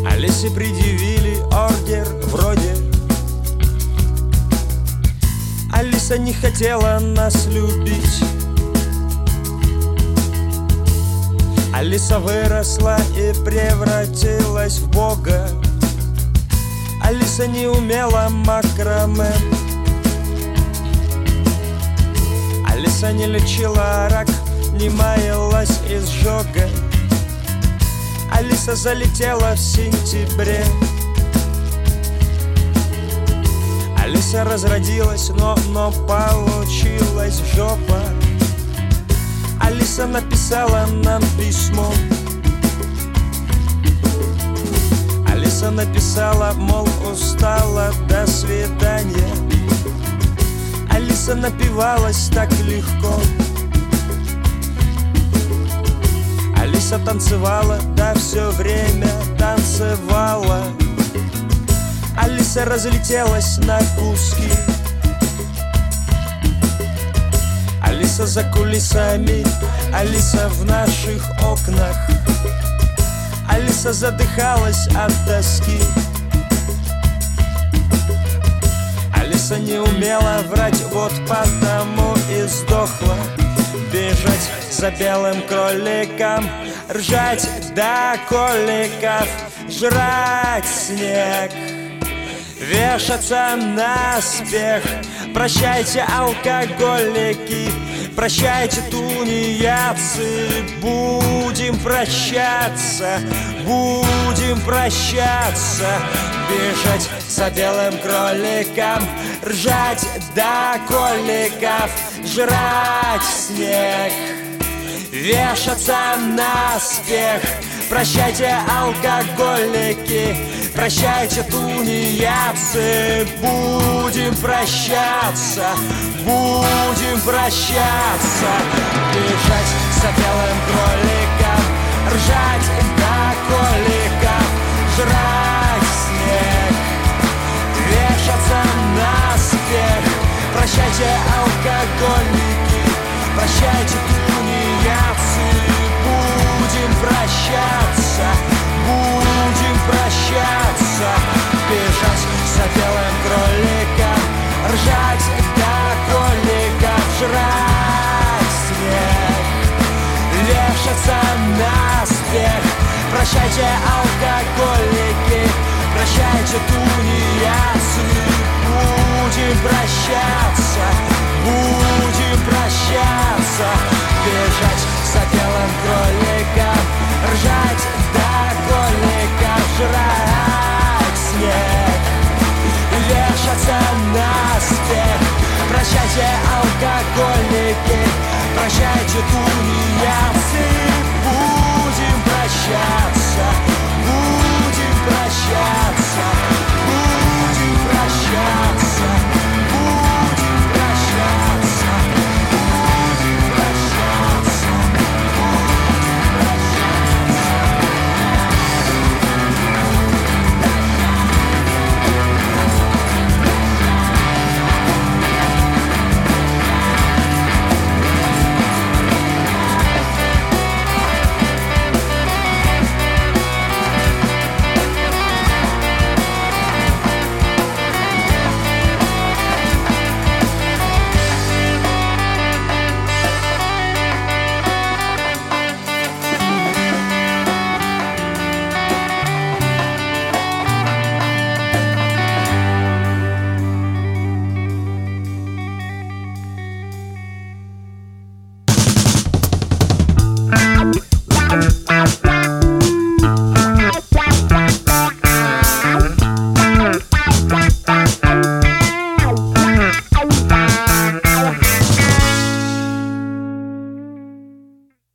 Алисе предъявили ордер вроде. Алиса не хотела нас любить. Алиса выросла и превратилась в бога. Алиса не умела макраме. Алиса не лечила рак, не маялась изжога. Алиса залетела в сентябре. Алиса разродилась, но, но получилась жопа. Алиса, написала нам письмо. Алиса написала, мол, устала, до свидания. Алиса напивалась так легко Алиса танцевала, да все время танцевала. Алиса разлетелась на куски. Алиса за кулисами, Алиса в наших окнах. Алиса задыхалась от тоски. Алиса не умела врать, вот потому и сдохла. Бежать за белым кроликом, ржать до коликов, жрать снег. Вешаться на спех. Прощайте, алкоголики Прощайте, тунеядцы. Будем прощаться Будем прощаться. Бежать за белым кроликом Ржать до коликов Жрать снег Вешаться на спех Прощайте, алкоголики. Прощайте, тунеядцы. Будем прощаться. Будем прощаться. Бежать за белым кроликом. Ржать до коликов Жрать снег. Вешаться на спех Прощайте, алкоголики. Прощайте, прощаться. Будем прощаться. Бежать за белым кроликом. Ржать до коликов Жрать снег. Вешаться на спех Прощайте, алкоголики. Прощайте, тунеядцы. Будем прощаться. Будем прощаться. Бежать за белым кроликом ржать, докольника жрать снег, вешаться на снег. Прощайте, алкогольники, прощайте, тунеядцы, будем прощаться, будем прощаться, будем прощаться.